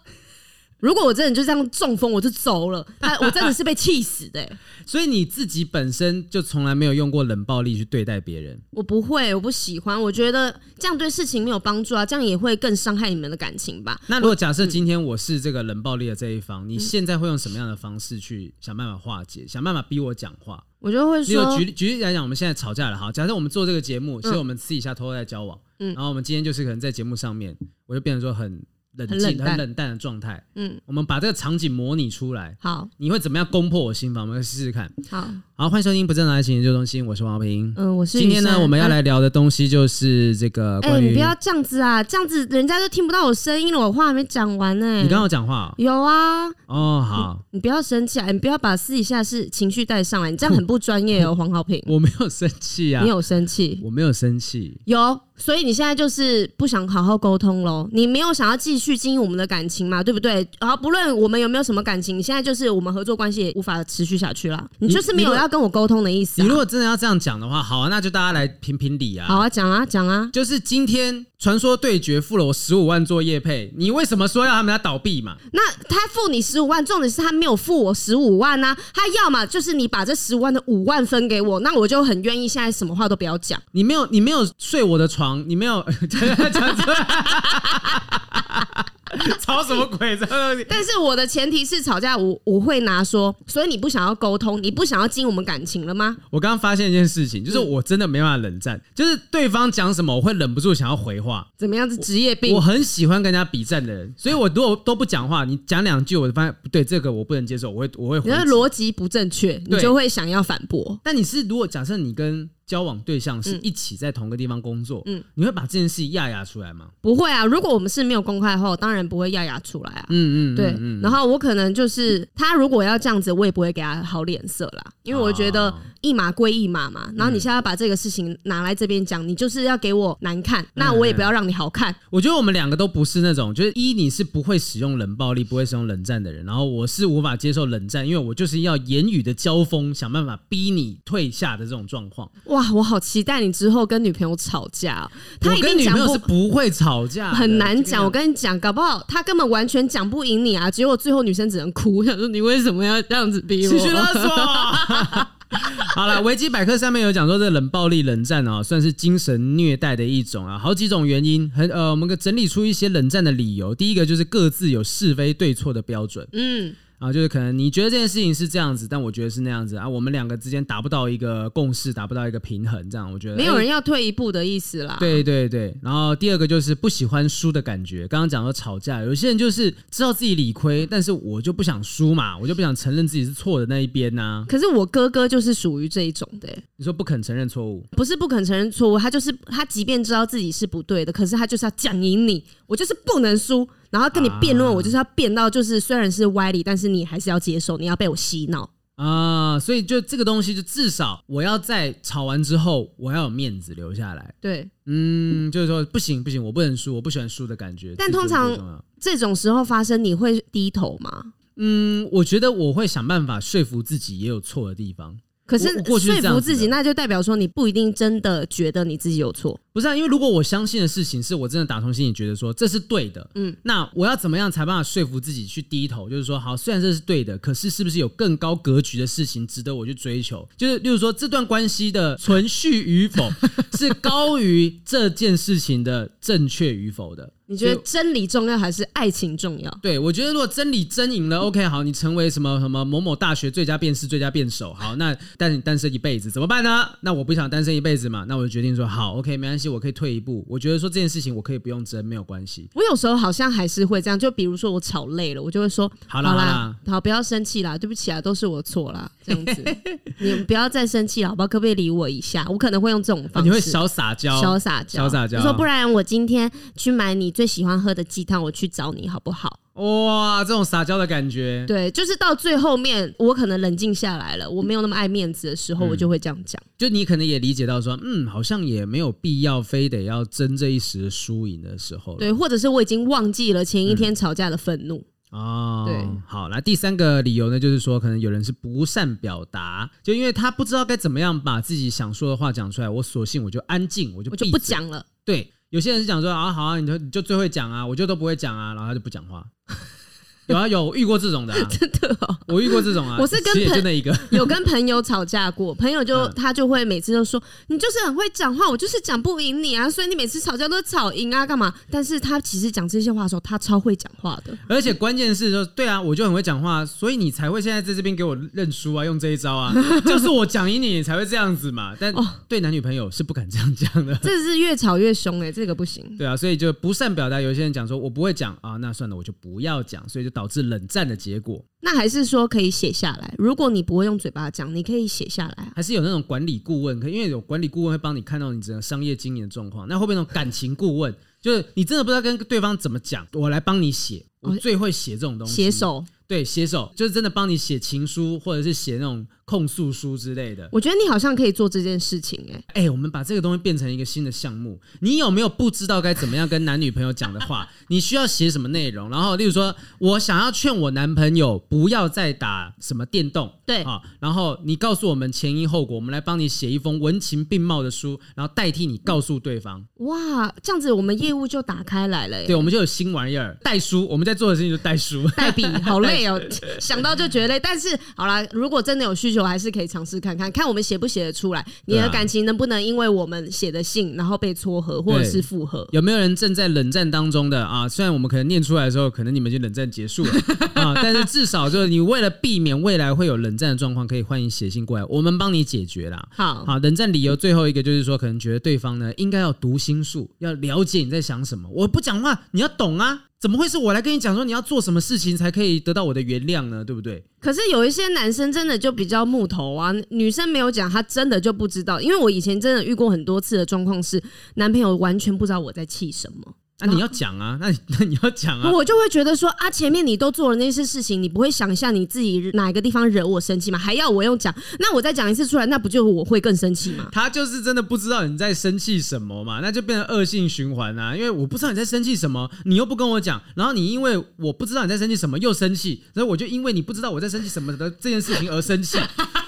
S2: 如果我真的就这样中风，我就走了。他，我真的是被气死的、欸。
S1: 所以你自己本身就从来没有用过冷暴力去对待别人。
S2: 我不会，我不喜欢。我觉得这样对事情没有帮助啊，这样也会更伤害你们的感情吧。
S1: 那如果假设今天我是这个冷暴力的这一方，你现在会用什么样的方式去想办法化解，想办法逼我讲话？
S2: 我就会说，
S1: 举例举例来讲，我们现在吵架了，哈，假设我们做这个节目，其实我们私底下偷偷在交往，嗯，然后我们今天就是可能在节目上面，我就变成说很。冷静、很冷淡的状态。嗯，我们把这个场景模拟出来。好，你会怎么样攻破我心房？我们试试看。好，好，欢迎收听不正常爱情研究中心，我是王平。
S2: 嗯，我是。
S1: 今天呢，我们要来聊的东西就是这个关于。
S2: 哎，你不要这样子啊，这样子人家就听不到我声音了，我话还没讲完呢。
S1: 你刚刚有讲话？
S2: 有啊。
S1: 哦，好。
S2: 你不要生气啊，你不要把私底下是情绪带上来，你这样很不专业哦，黄浩平。
S1: 我没有生气啊。
S2: 你有生气？
S1: 我没有生气。
S2: 有。所以你现在就是不想好好沟通喽？你没有想要继续经营我们的感情嘛？对不对？然后不论我们有没有什么感情，你现在就是我们合作关系也无法持续下去了。你就是没有要跟我沟通的意思啊。
S1: 你如果真的要这样讲的话，好啊，那就大家来评评理啊。
S2: 好啊，讲啊，讲啊。
S1: 就是今天传说对决付了我十五万做业配，你为什么说要他们家倒闭嘛？
S2: 那他付你十五万，重点是他没有付我十五万啊。他要么就是你把这十五万的五万分给我，那我就很愿意现在什么话都不要讲。
S1: 你没有，你没有睡我的床，你没有。吵什么鬼？
S2: 但是我的前提是吵架我，我我会拿说，所以你不想要沟通，你不想要经营我们感情了吗？
S1: 我刚刚发现一件事情，就是我真的没办法冷战，就是对方讲什么，我会忍不住想要回话。
S2: 怎么样子？职业病？
S1: 我很喜欢跟人家比战的人，所以我如果 都不讲话，你讲两句，我就发现不对，这个我不能接受，我会我会。
S2: 你的逻辑不正确，你就会想要反驳。
S1: 但你是如果假设你跟交往对象是一起在同个地方工作，嗯，你会把这件事压压出来吗？
S2: 不会啊，如果我们是没有公开后，当然不会压压出来啊。嗯嗯，对。然后我可能就是他如果要这样子，我也不会给他好脸色啦，因为我觉得一码归一码嘛。然后你现在要把这个事情拿来这边讲，你就是要给我难看，那我也不要让你好看。
S1: 我觉得我们两个都不是那种，就是一你是不会使用冷暴力、不会使用冷战的人，然后我是无法接受冷战，因为我就是要言语的交锋，想办法逼你退下的这种状况。
S2: 哇，我好期待你之后跟女朋友吵架。
S1: 他跟女朋友是不会吵架，
S2: 很难讲。我跟你讲，搞不好他根本完全讲不赢你啊！结果最后女生只能哭，想说你为什么要这样子逼我？
S1: 好了，维基百科上面有讲说，这冷暴力、冷战啊，算是精神虐待的一种啊。好几种原因，很呃，我们整理出一些冷战的理由。第一个就是各自有是非对错的标准。嗯。啊，就是可能你觉得这件事情是这样子，但我觉得是那样子啊。我们两个之间达不到一个共识，达不到一个平衡，这样我觉得
S2: 没有人要退一步的意思啦。
S1: 对对对，然后第二个就是不喜欢输的感觉。刚刚讲到吵架，有些人就是知道自己理亏，但是我就不想输嘛，我就不想承认自己是错的那一边呐。
S2: 可是我哥哥就是属于这一种的。
S1: 你说不肯承认错误，
S2: 不是不肯承认错误，他就是他即便知道自己是不对的，可是他就是要讲赢你，我就是不能输。然后跟你辩论，我就是要辩到，就是虽然是歪理，但是你还是要接受，你要被我洗脑
S1: 啊！所以就这个东西，就至少我要在吵完之后，我要有面子留下来。
S2: 对，
S1: 嗯，就是说不行不行，我不能输，我不喜欢输的感觉。
S2: 但通常这种时候发生，你会低头吗？
S1: 嗯，我觉得我会想办法说服自己也有错的地方。
S2: 可是说服自己，那就代表说你不一定真的觉得你自己有错。
S1: 不是啊，因为如果我相信的事情是我真的打从心里觉得说这是对的，嗯，那我要怎么样才办法说服自己去低头？就是说，好，虽然这是对的，可是是不是有更高格局的事情值得我去追求？就是，例如说，这段关系的存续与否 是高于这件事情的正确与否的。
S2: 你觉得真理重要还是爱情重要？
S1: 对，我觉得如果真理真赢了，OK，好，你成为什么什么某某大学最佳辩士、最佳辩手，好，那但是你单身一辈子怎么办呢？那我不想单身一辈子嘛，那我就决定说，好，OK，没关系，我可以退一步。我觉得说这件事情我可以不用争，没有关系。
S2: 我有时候好像还是会这样，就比如说我吵累了，我就会说，好啦，好啦，好，不要生气啦，对不起啊，都是我错啦，这样子，你们不要再生气了，好不好？可不可以理我一下？我可能会用这种方式，
S1: 你会小撒娇，
S2: 小撒娇，
S1: 小撒娇，
S2: 说不然我今天去买你最喜欢喝的。鸡汤，我去找你好不好？
S1: 哇，这种撒娇的感觉，
S2: 对，就是到最后面，我可能冷静下来了，我没有那么爱面子的时候，嗯、我就会这样讲。
S1: 就你可能也理解到说，嗯，好像也没有必要非得要争这一时的输赢的时候，
S2: 对，或者是我已经忘记了前一天吵架的愤怒。
S1: 嗯、哦，对，好，来第三个理由呢，就是说可能有人是不善表达，就因为他不知道该怎么样把自己想说的话讲出来，我索性我就安静，我就
S2: 我就不讲了，
S1: 对。有些人是讲说啊，好啊，你就你就最会讲啊，我就都不会讲啊，然后他就不讲话。有啊，有遇过这种的、啊，
S2: 真的哦，
S1: 我遇过这种啊。
S2: 我是跟朋友 有跟朋友吵架过，朋友就、嗯、他就会每次都说你就是很会讲话，我就是讲不赢你啊，所以你每次吵架都吵赢啊，干嘛？但是他其实讲这些话的时候，他超会讲话的。
S1: 而且关键是说，对啊，我就很会讲话，所以你才会现在在这边给我认输啊，用这一招啊，就是我讲赢你，你才会这样子嘛。但对男女朋友是不敢这样讲的，
S2: 这是越吵越凶哎、欸，这个不行。
S1: 对啊，所以就不善表达。有些人讲说我不会讲啊，那算了，我就不要讲，所以就导致冷战的。结果，
S2: 那还是说可以写下来。如果你不会用嘴巴讲，你可以写下来。
S1: 还是有那种管理顾问，可因为有管理顾问会帮你看到你整个商业经营的状况。那会不会那种感情顾问，就是你真的不知道跟对方怎么讲，我来帮你写。我最会写这种东西，
S2: 写手。
S1: 对，写手就是真的帮你写情书，或者是写那种控诉书之类的。
S2: 我觉得你好像可以做这件事情、欸，哎，
S1: 哎，我们把这个东西变成一个新的项目。你有没有不知道该怎么样跟男女朋友讲的话？你需要写什么内容？然后，例如说，我想要劝我男朋友不要再打什么电动，
S2: 对
S1: 啊。然后你告诉我们前因后果，我们来帮你写一封文情并茂的书，然后代替你告诉对方。
S2: 哇，这样子我们业务就打开来了、欸。
S1: 对，我们就有新玩意儿，代书。我们在做的事情就代书、
S2: 代笔，好累哦。想到就觉得累，但是好啦，如果真的有需求，还是可以尝试看看，看我们写不写得出来，你的感情能不能因为我们写的信，然后被撮合或者是复合？
S1: 有没有人正在冷战当中的啊？虽然我们可能念出来的时候，可能你们已经冷战结束了 啊，但是至少就是你为了避免未来会有冷战的状况，可以欢迎写信过来，我们帮你解决啦。
S2: 好，
S1: 好，冷战理由最后一个就是说，可能觉得对方呢应该要读心术，要了解你在想什么。我不讲话，你要懂啊。怎么会是我来跟你讲说你要做什么事情才可以得到我的原谅呢？对不对？
S2: 可是有一些男生真的就比较木头啊，女生没有讲，他真的就不知道。因为我以前真的遇过很多次的状况是，男朋友完全不知道我在气什么。
S1: 那、啊、你要讲啊，那那你要讲啊，
S2: 我就会觉得说啊，前面你都做了那些事情，你不会想一下你自己哪一个地方惹我生气吗？还要我用讲？那我再讲一次出来，那不就我会更生气吗？
S1: 他就是真的不知道你在生气什么嘛，那就变成恶性循环啊。因为我不知道你在生气什么，你又不跟我讲，然后你因为我不知道你在生气什么又生气，所以我就因为你不知道我在生气什么的这件事情而生气。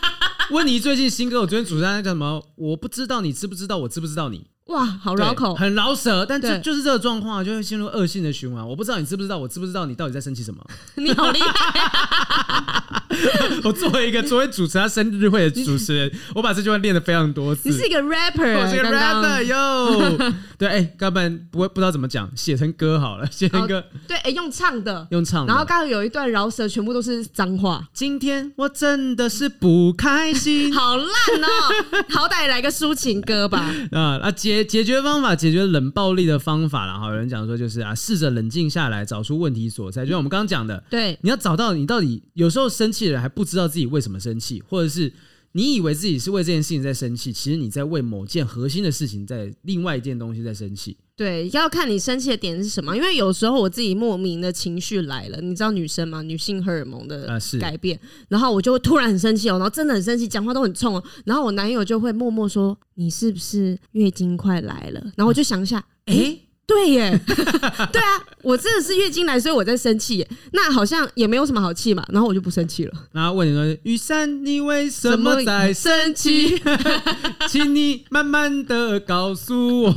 S1: 温妮最近新歌，我昨天主持人在干什么？我不知道你知不知道，我知不知道你？
S2: 哇，好绕口，
S1: 很饶舌，但就就是这个状况，就会陷入恶性的循环。我不知道你知不知道，我知不知道你到底在生气什么？
S2: 你好厉害、啊！
S1: 我作为一个作为主持他生日会的主持人，我把这句话练得非常多次。
S2: 你是一个 rapper，
S1: 我是一个 rapper 哟。对，哎、欸，根本不会不知道怎么讲，写成歌好了，写成歌。
S2: 对，哎、欸，用唱的，
S1: 用唱的。
S2: 然后刚刚有一段饶舌，全部都是脏话。
S1: 今天我真的是不开心，
S2: 好烂哦！好歹来个抒情歌吧。
S1: 啊啊，解解决方法。解决冷暴力的方法，然后有人讲说，就是啊，试着冷静下来，找出问题所在。就像我们刚刚讲的，
S2: 对，
S1: 你要找到你到底有时候生气的人还不知道自己为什么生气，或者是你以为自己是为这件事情在生气，其实你在为某件核心的事情，在另外一件东西在生气。
S2: 对，要看你生气的点是什么。因为有时候我自己莫名的情绪来了，你知道女生嘛？女性荷尔蒙的改变，然后我就会突然很生气哦，然后真的很生气，讲话都很冲哦，然后我男友就会默默说：“你是不是月经快来了？”然后我就想一下，哎、欸。对耶，对啊，我真的是月经来，所以我在生气耶。那好像也没有什么好气嘛，然后我就不生气了。
S1: 然后问你说：“雨山，你为什么在生气？请你慢慢的告诉我。”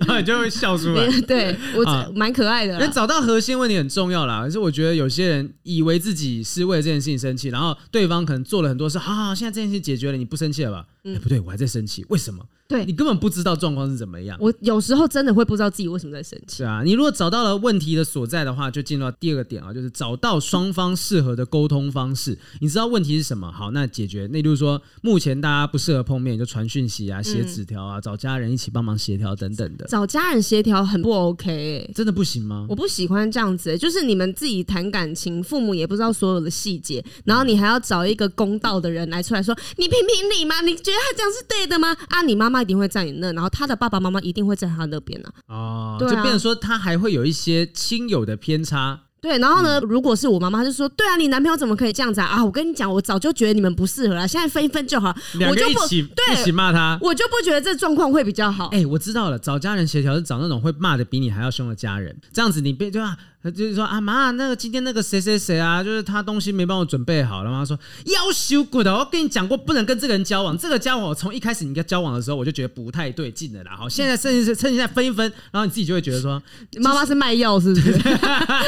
S1: 然后你就会笑出来。
S2: 对，我蛮可爱的。
S1: 那找到核心问题很重要啦。可是我觉得有些人以为自己是为了这件事情生气，然后对方可能做了很多事，好好，现在这件事情解决了，你不生气了吧？哎、欸，不对，我还在生气，为什么？
S2: 对，
S1: 你根本不知道状况是怎么样。
S2: 我有时候真的会不知道自己为什么在生气。
S1: 对啊，你如果找到了问题的所在的话，就进入到第二个点啊，就是找到双方适合的沟通方式。你知道问题是什么？好，那解决。那就是说，目前大家不适合碰面，就传讯息啊，写纸条啊，找家人一起帮忙协调等等的。
S2: 找家人协调很不 OK，欸，
S1: 真的不行吗？
S2: 我不喜欢这样子，欸，就是你们自己谈感情，父母也不知道所有的细节，然后你还要找一个公道的人来出来说，你评评理吗？你觉得他这样是对的吗？啊，你妈妈一定会在你那。然后他的爸爸妈妈一定会在他那边呢。
S1: 哦，就变成说他还会有一些亲友的偏差。
S2: 对，然后呢，如果是我妈妈就说，对啊，你男朋友怎么可以这样子啊？啊，我跟你讲，我早就觉得你们不适合了，现在分一分就好。
S1: 两个一起
S2: 对
S1: 一起骂他，
S2: 我就不觉得这状况会比较好。
S1: 哎，我知道了，找家人协调是找那种会骂的比你还要凶的家人，这样子你别对吧？就是说啊妈，那个今天那个谁谁谁啊，就是他东西没帮我准备好了嘛。他说要羞骨的，我跟你讲过不能跟这个人交往。这个交往我从一开始你跟他交往的时候，我就觉得不太对劲了啦。好，现在趁趁现在分一分，然后你自己就会觉得说，
S2: 妈妈是卖药是不是？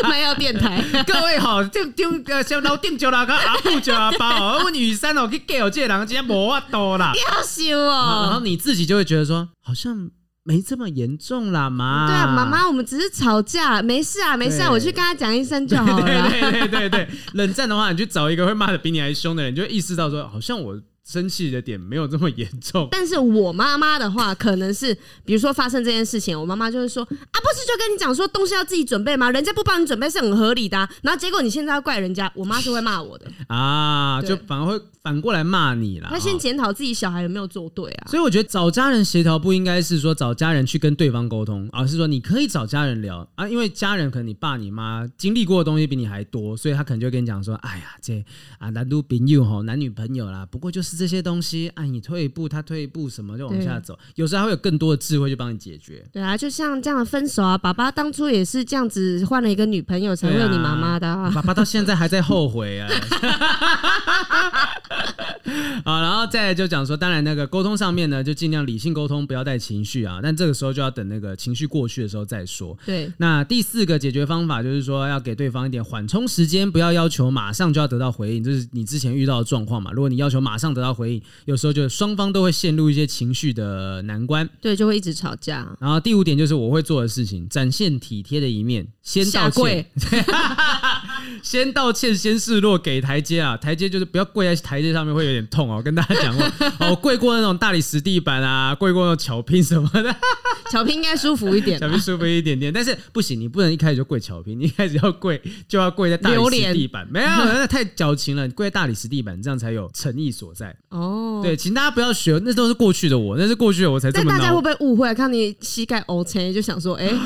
S2: 卖药电台。
S1: 各位好，就定呃先老定就那个阿布就阿包，我女生哦去给我这个人今天没法多啦。
S2: 要羞哦。
S1: 然后你自己就会觉得说，好像。没这么严重啦，妈。
S2: 对啊，妈妈，我们只是吵架，没事啊，没事啊，我去跟他讲一声就好了。
S1: 对对对对对，冷战的话，你去找一个会骂的比你还凶的人，你就意识到说，好像我。生气的点没有这么严重，
S2: 但是我妈妈的话，可能是比如说发生这件事情，我妈妈就会说啊，不是就跟你讲说东西要自己准备吗？人家不帮你准备是很合理的，啊，然后结果你现在要怪人家，我妈是会骂我的
S1: 啊，就反而会反过来骂你啦。
S2: 她先检讨自己小孩有没有做对啊。
S1: 所以我觉得找家人协调不应该是说找家人去跟对方沟通，而是说你可以找家人聊啊，因为家人可能你爸你妈经历过的东西比你还多，所以他可能就跟你讲说，哎呀，这啊男女朋友吼，男女朋友啦，不过就是这些东西。哎，你退一步，他退一步，什么就往下走。有时候还会有更多的智慧去帮你解决。
S2: 对啊，就像这样的分手啊，爸爸当初也是这样子换了一个女朋友才会有你妈妈的啊。
S1: 爸爸到现在还在后悔啊。好，然后再来就讲说，当然那个沟通上面呢，就尽量理性沟通，不要带情绪啊。但这个时候就要等那个情绪过去的时候再说。
S2: 对。
S1: 那第四个解决方法就是说，要给对方一点缓冲时间，不要要求马上就要得到回应。这是你之前遇到的状况嘛？如果你要求马上得到回应，有时候就双方都会陷入一些情绪的难关，
S2: 对，就会一直吵架。
S1: 然后第五点就是我会做的事情，展现体贴的一面，先道歉，跪 先道歉，先示弱，给台阶啊，台阶就是不要跪在台阶上面会有点痛哦，跟大家讲过，哦，跪过那种大理石地板啊，跪过那种巧拼什么的，
S2: 巧拼应该舒服一点，
S1: 巧拼舒服一点点，但是不行，你不能一开始就跪巧拼，你一开始要跪就要跪在大理石地板，没有，那太矫情了，你跪在大理石地板，这样才有诚意所在。哦，对，请大家不要学，那都是过去的我，那是过去的我才这么。
S2: 但大家会不会误会？看你膝盖 OK，就想说，哎、欸，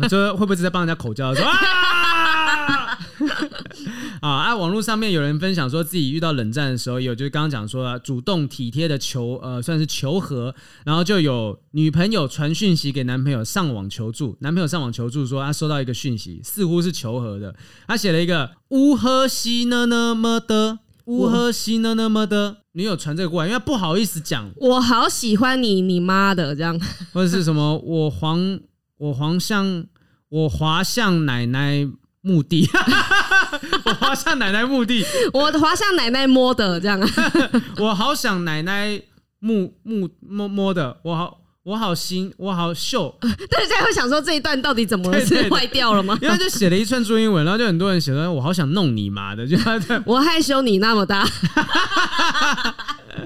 S1: 我说会不会是在帮人家口交？说啊 啊！啊，网络上面有人分享说自己遇到冷战的时候，有就是刚刚讲说主动体贴的求呃，算是求和，然后就有女朋友传讯息给男朋友上网求助，男朋友上网求助说他收到一个讯息，似乎是求和的，他写了一个乌喝西呢那么的。乌喝西呢那么的，女友传这个过来，因为不好意思讲，
S2: 我好喜欢你，你妈的这样，
S1: 或者是什么，我黄我黄向我华向奶奶墓地，我滑向奶奶墓地，
S2: 我滑向奶奶摸的这样，
S1: 我好想奶奶墓墓摸摸的，我好。我好新，我好秀，
S2: 大家会想说这一段到底怎么了？是坏掉了吗？
S1: 因为就写了一串注英文，然后就很多人写说，我好想弄你妈的，就
S2: 我害羞你那么大。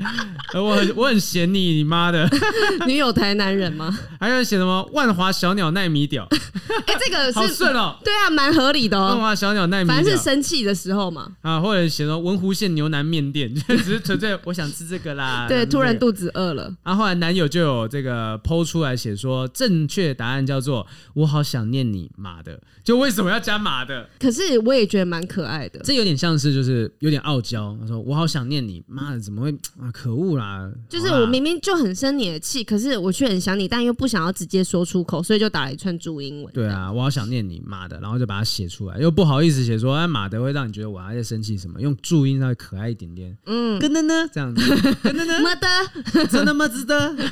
S1: 我很我很嫌你你妈的，
S2: 你有台南人吗？
S1: 还有写什么万华小鸟奈米屌？
S2: 哎、欸，这个是
S1: 好顺哦，
S2: 对啊，蛮合理的哦。
S1: 万华小鸟奈米屌，
S2: 反正是生气的时候嘛。
S1: 啊，或者写什么文湖线牛腩面店，只是纯粹我想吃这个啦。
S2: 对，突然肚子饿了。
S1: 然后后来男友就有这个 po 出来写说，正确答案叫做我好想念你妈的。就为什么要加妈的？
S2: 可是我也觉得蛮可爱的。
S1: 这有点像是就是有点傲娇。他说我好想念你妈的，怎么会啊？可恶啦！
S2: 就是我明明就很生你的气，可是我却很想你，但又不想要直接说出口，所以就打了一串注音文。
S1: 对啊，我好想念你妈的，然后就把它写出来，又不好意思写说哎妈的会让你觉得我还在生气什么，用注音稍微可爱一点点。嗯，跟的呢这样子，跟的呢 么的，真的么子的。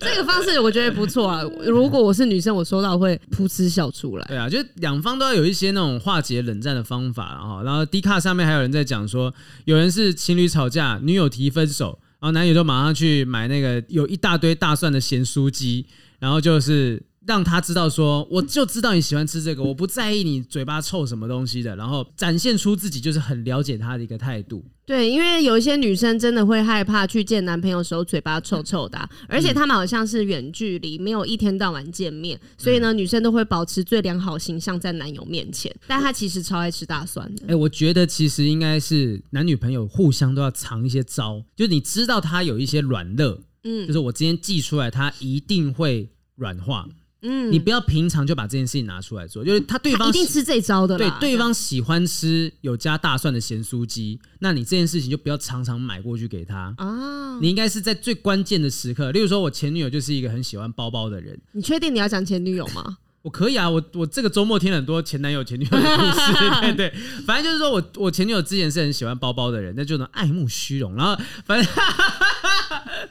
S2: 这个方式我觉得不错啊。如果我是女生，我收到会噗嗤笑出来。
S1: 对啊，就是两方都要有一些那种化解冷战的方法，然后，然后 D 卡上面还有人在讲说，有人是情侣吵吵架，女友提分手，然后男友就马上去买那个有一大堆大蒜的咸酥鸡，然后就是。让他知道说，我就知道你喜欢吃这个，我不在意你嘴巴臭什么东西的，然后展现出自己就是很了解他的一个态度。
S2: 对，因为有一些女生真的会害怕去见男朋友的时候嘴巴臭臭的，而且他们好像是远距离，没有一天到晚见面，所以呢，女生都会保持最良好形象在男友面前。但他其实超爱吃大蒜的。
S1: 哎，我觉得其实应该是男女朋友互相都要藏一些招，就是你知道他有一些软肋，嗯，就是我今天寄出来，他一定会软化。嗯，你不要平常就把这件事情拿出来做，就是他对方
S2: 他一定吃这招的，
S1: 对，对方喜欢吃有加大蒜的咸酥鸡，那你这件事情就不要常常买过去给他啊。你应该是在最关键的时刻，例如说我前女友就是一个很喜欢包包的人。
S2: 你确定你要讲前女友吗？
S1: 我可以啊，我我这个周末听了很多前男友前女友的故事，对对，反正就是说我我前女友之前是很喜欢包包的人，那就能爱慕虚荣，然后反正。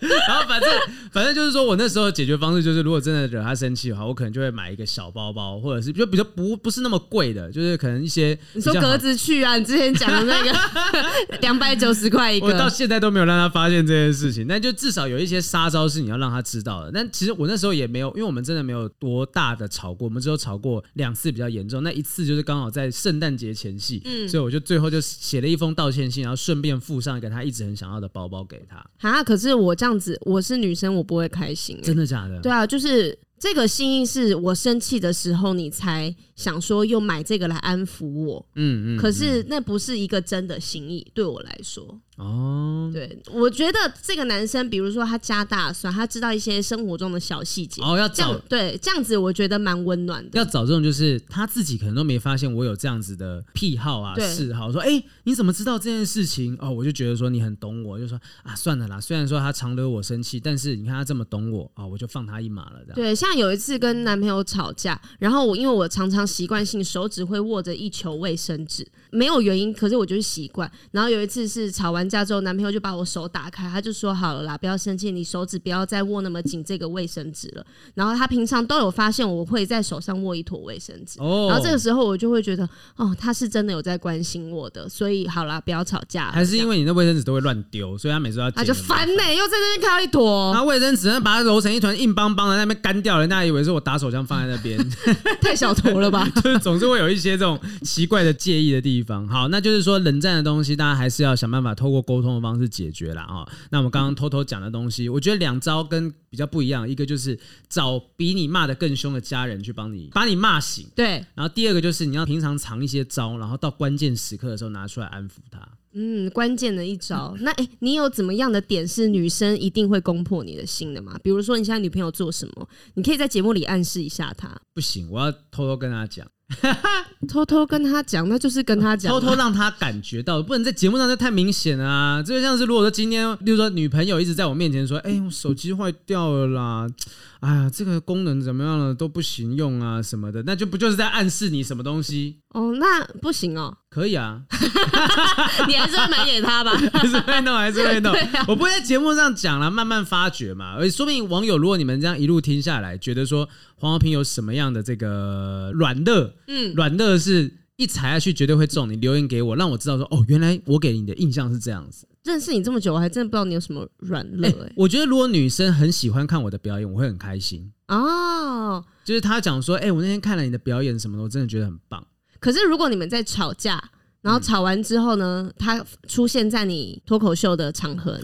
S1: 然后反正反正就是说我那时候解决方式就是，如果真的惹他生气的话，我可能就会买一个小包包，或者是就比较不不是那么贵的，就是可能一些
S2: 你说格子去啊，你之前讲的那个 两百九十块一个，
S1: 我到现在都没有让他发现这件事情，但就至少有一些杀招是你要让他知道的。但其实我那时候也没有，因为我们真的没有多大的吵过，我们只有吵过两次比较严重，那一次就是刚好在圣诞节前夕，嗯，所以我就最后就写了一封道歉信，然后顺便附上一个他一直很想要的包包给他。
S2: 啊，可是我这样子。我是女生，我不会开心。
S1: 真的假的？
S2: 对啊，就是这个心意是我生气的时候，你才想说又买这个来安抚我。嗯嗯。可是那不是一个真的心意，对我来说。哦，对，我觉得这个男生，比如说他加大蒜，他知道一些生活中的小细节。
S1: 哦，要这
S2: 样对这样子，我觉得蛮温暖的。
S1: 要找这种就是他自己可能都没发现我有这样子的癖好啊、嗜好。说，哎，你怎么知道这件事情？哦，我就觉得说你很懂我，就说啊，算了啦。虽然说他常惹我生气，但是你看他这么懂我啊，我就放他一马了。这样。
S2: 对，像有一次跟男朋友吵架，然后我因为我常常习惯性手指会握着一球卫生纸，没有原因，可是我就是习惯。然后有一次是吵完架之后，男朋友就把我手打开，他就说：“好了啦，不要生气，你手指不要再握那么紧这个卫生纸了。”然后他平常都有发现我会在手上握一坨卫生纸，哦、然后这个时候我就会觉得，哦，他是真的有在关心我的，所以好啦，不要吵架。
S1: 还是因为你那卫生纸都会乱丢，所以他每次要。他
S2: 就烦呢、欸，又在那边 看到一坨，
S1: 他卫生纸呢，把它揉成一团硬邦邦的，那边干掉了，人家以为是我打手枪放在那边，
S2: 太小坨了吧？
S1: 就是总是会有一些这种奇怪的介意的地方。好，那就是说冷战的东西，大家还是要想办法透过沟通的方式解决了啊。那我们刚刚偷偷讲的东西，我觉得两招跟比较不一样，一个就是找比你骂的更凶的家人去帮你把你骂醒，
S2: 对。
S1: 然后第二个就是你要平常藏一些招，然后到关键时刻的时候拿出来安抚他。
S2: 嗯，关键的一招。那诶，你有怎么样的点是女生一定会攻破你的心的吗？比如说你现在女朋友做什么，你可以在节目里暗示一下她。
S1: 不行，我要偷偷跟她讲。
S2: 偷偷跟他讲，那就是跟他讲，
S1: 偷偷让他感觉到，不能在节目上就太明显啊。就像是如果说今天，例如说女朋友一直在我面前说：“哎、我手机坏掉了啦，哎呀，这个功能怎么样了都不行用啊什么的，那就不就是在暗示你什么东西？”
S2: 哦，那不行哦。
S1: 可以啊，
S2: 你还是会买给他吧？
S1: 还是会弄，还是会弄。啊、我不会在节目上讲了，慢慢发掘嘛。而且说不定网友，如果你们这样一路听下来，觉得说黄豪平有什么样的这个软肋，嗯，软肋是一踩下去绝对会中。你留言给我，让我知道说，哦，原来我给你的印象是这样子。
S2: 认识你这么久，我还真的不知道你有什么软肋。欸，
S1: 我觉得如果女生很喜欢看我的表演，我会很开心哦。就是她讲说，哎、欸，我那天看了你的表演什么的，我真的觉得很棒。
S2: 可是，如果你们在吵架，然后吵完之后呢，他出现在你脱口秀的场合，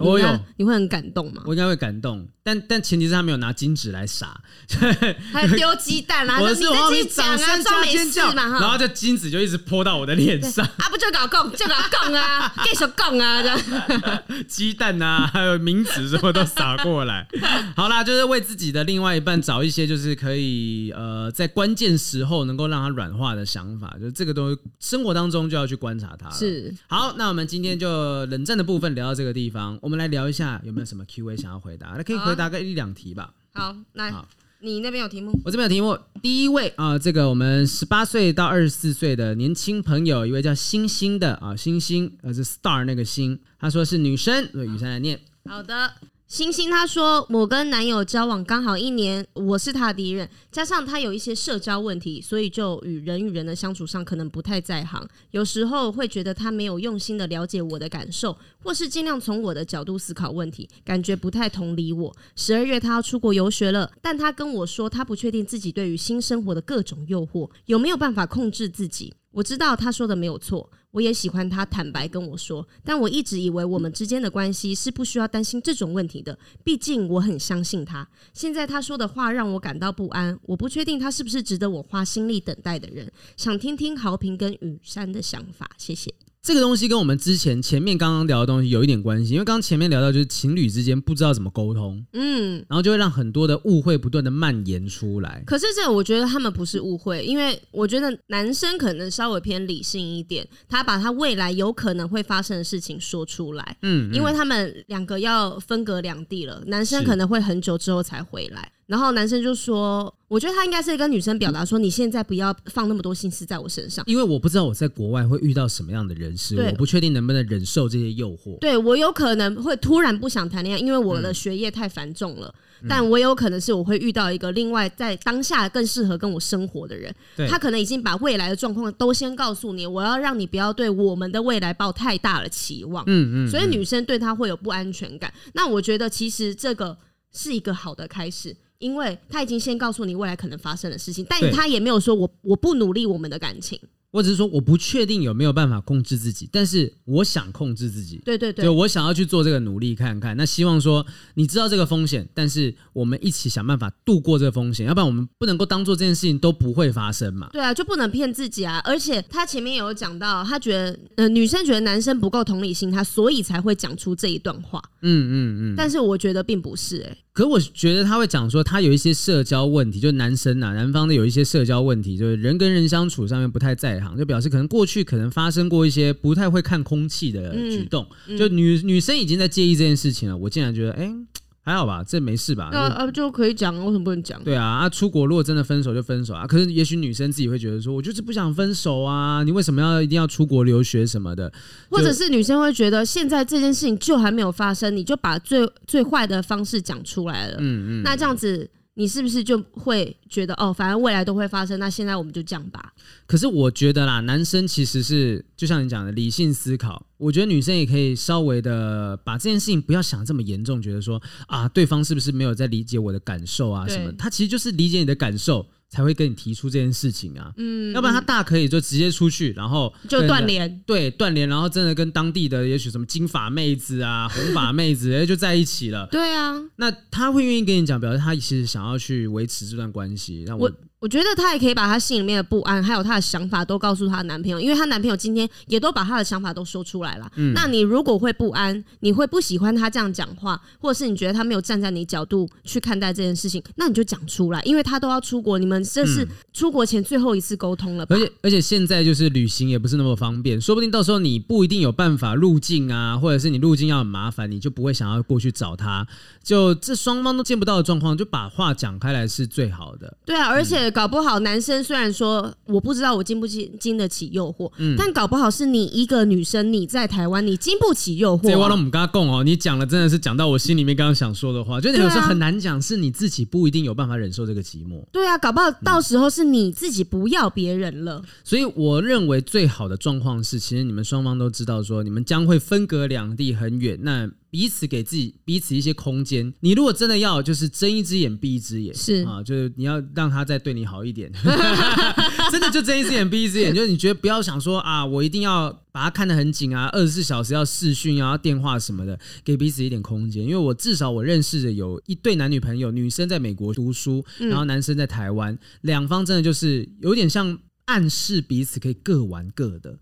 S2: 你会很感动吗？
S1: 我应该会感动。但但前提是他没有拿金纸来撒，
S2: 还丢鸡蛋啊！我是我你掌声加尖叫嘛，
S1: 然后这金子就一直泼到我的脸上
S2: 啊！不就搞共就搞共啊，继续共啊！这样
S1: 鸡蛋啊，还有名纸什么都撒过来。好啦，就是为自己的另外一半找一些就是可以呃在关键时候能够让他软化的想法，就是这个东西生活当中就要去观察他。
S2: 是
S1: 好，那我们今天就冷战的部分聊到这个地方，我们来聊一下有没有什么 Q&A 想要回答？那可以。回答个一两题吧。
S2: 好，来，好你那边有题目？
S1: 我这边有题目。第一位啊，这个我们十八岁到二十四岁的年轻朋友，一位叫星星的啊，星星，呃，是 star 那个星，他说是女生，所以雨珊来念。
S2: 好的，星星他说：“我跟男友交往刚好一年，我是他的敌人，加上他有一些社交问题，所以就与人与人的相处上可能不太在行。有时候会觉得他没有用心的了解我的感受，或是尽量从我的角度思考问题，感觉不太同理我。十二月他要出国游学了，但他跟我说他不确定自己对于新生活的各种诱惑有没有办法控制自己。我知道他说的没有错。”我也喜欢他坦白跟我说，但我一直以为我们之间的关系是不需要担心这种问题的，毕竟我很相信他。现在他说的话让我感到不安，我不确定他是不是值得我花心力等待的人。想听听豪平跟雨山的想法，谢谢。
S1: 这个东西跟我们之前前面刚刚聊的东西有一点关系，因为刚刚前面聊到就是情侣之间不知道怎么沟通，嗯，然后就会让很多的误会不断的蔓延出来。
S2: 可是这我觉得他们不是误会，因为我觉得男生可能稍微偏理性一点，他把他未来有可能会发生的事情说出来，嗯，嗯，因为他们两个要分隔两地了，男生可能会很久之后才回来。然后男生就说：“我觉得他应该是跟女生表达说，你现在不要放那么多心思在我身上，
S1: 因为我不知道我在国外会遇到什么样的人事，我不确定能不能忍受这些诱惑。
S2: 对，我有可能会突然不想谈恋爱，因为我的学业太繁重了。嗯、但我有可能是我会遇到一个另外在当下更适合跟我生活的人，他可能已经把未来的状况都先告诉你，我要让你不要对我们的未来抱太大的期望。嗯嗯，所以女生对他会有不安全感。那我觉得其实这个是一个好的开始。”因为他已经先告诉你未来可能发生的事情，但他也没有说我我不努力我们的感情。
S1: 我只是说我不确定有没有办法控制自己，但是我想控制自己。
S2: 对对对，
S1: 就我想要去做这个努力看看。那希望说你知道这个风险，但是我们一起想办法度过这个风险，要不然我们不能够当做这件事情都不会发生嘛。
S2: 对啊，就不能骗自己啊！而且他前面有讲到，他觉得呃女生觉得男生不够同理心，他所以才会讲出这一段话。嗯嗯嗯。但是我觉得并不是哎、欸。
S1: 可我觉得他会讲说他有一些社交问题，就男生啊，男方的有一些社交问题，就是人跟人相处上面不太在行，就表示可能过去可能发生过一些不太会看空气的举动，嗯嗯、就女女生已经在介意这件事情了。我竟然觉得，哎、欸。还好吧，这没事吧？
S2: 那呃就可以讲，为什么不能讲？
S1: 对啊，啊出国如果真的分手就分手啊。可是也许女生自己会觉得说，我就是不想分手啊，你为什么要一定要出国留学什么的？
S2: 或者是女生会觉得，现在这件事情就还没有发生，你就把最最坏的方式讲出来了。嗯嗯，那这样子。你是不是就会觉得哦，反正未来都会发生，那现在我们就这样吧。
S1: 可是我觉得啦，男生其实是就像你讲的理性思考，我觉得女生也可以稍微的把这件事情不要想这么严重，觉得说啊，对方是不是没有在理解我的感受啊什么？他其实就是理解你的感受。才会跟你提出这件事情啊，嗯，要不然他大可以就直接出去，然后
S2: 就断联，
S1: 对，断联，然后真的跟当地的也许什么金发妹子啊、红发妹子，哎，就在一起了。
S2: 对啊，
S1: 那他会愿意跟你讲，表示他其实想要去维持这段关系。那我。
S2: 我觉得她也可以把她心里面的不安，还有她的想法都告诉她男朋友，因为她男朋友今天也都把她的想法都说出来了。嗯，那你如果会不安，你会不喜欢他这样讲话，或者是你觉得他没有站在你角度去看待这件事情，那你就讲出来，因为他都要出国，你们这是出国前最后一次沟通了吧。
S1: 而且而且现在就是旅行也不是那么方便，说不定到时候你不一定有办法入境啊，或者是你入境要很麻烦，你就不会想要过去找他。就这双方都见不到的状况，就把话讲开来是最好的。
S2: 对啊，而且搞不好男生。虽然说我不知道我经不经经得起诱惑，嗯，但搞不好是你一个女生，你在台湾，你经不起诱惑。这
S1: 话都不跟他讲哦，你讲了真的是讲到我心里面刚刚想说的话，就有时候很难讲，是你自己不一定有办法忍受这个寂寞。
S2: 对啊，搞不好到时候是你自己不要别人了。
S1: 所以我认为最好的状况是，其实你们双方都知道说，你们将会分隔两地很远。那彼此给自己彼此一些空间。你如果真的要，就是睁一只眼闭一只眼，
S2: 是
S1: 啊，就是你要让他再对你好一点。真的就睁一只眼闭一只眼，就是你觉得不要想说啊，我一定要把他看得很紧啊，二十四小时要视讯啊，要电话什么的，给彼此一点空间。因为我至少我认识的有一对男女朋友，女生在美国读书，然后男生在台湾，两方真的就是有点像。暗示彼此可以各玩各的，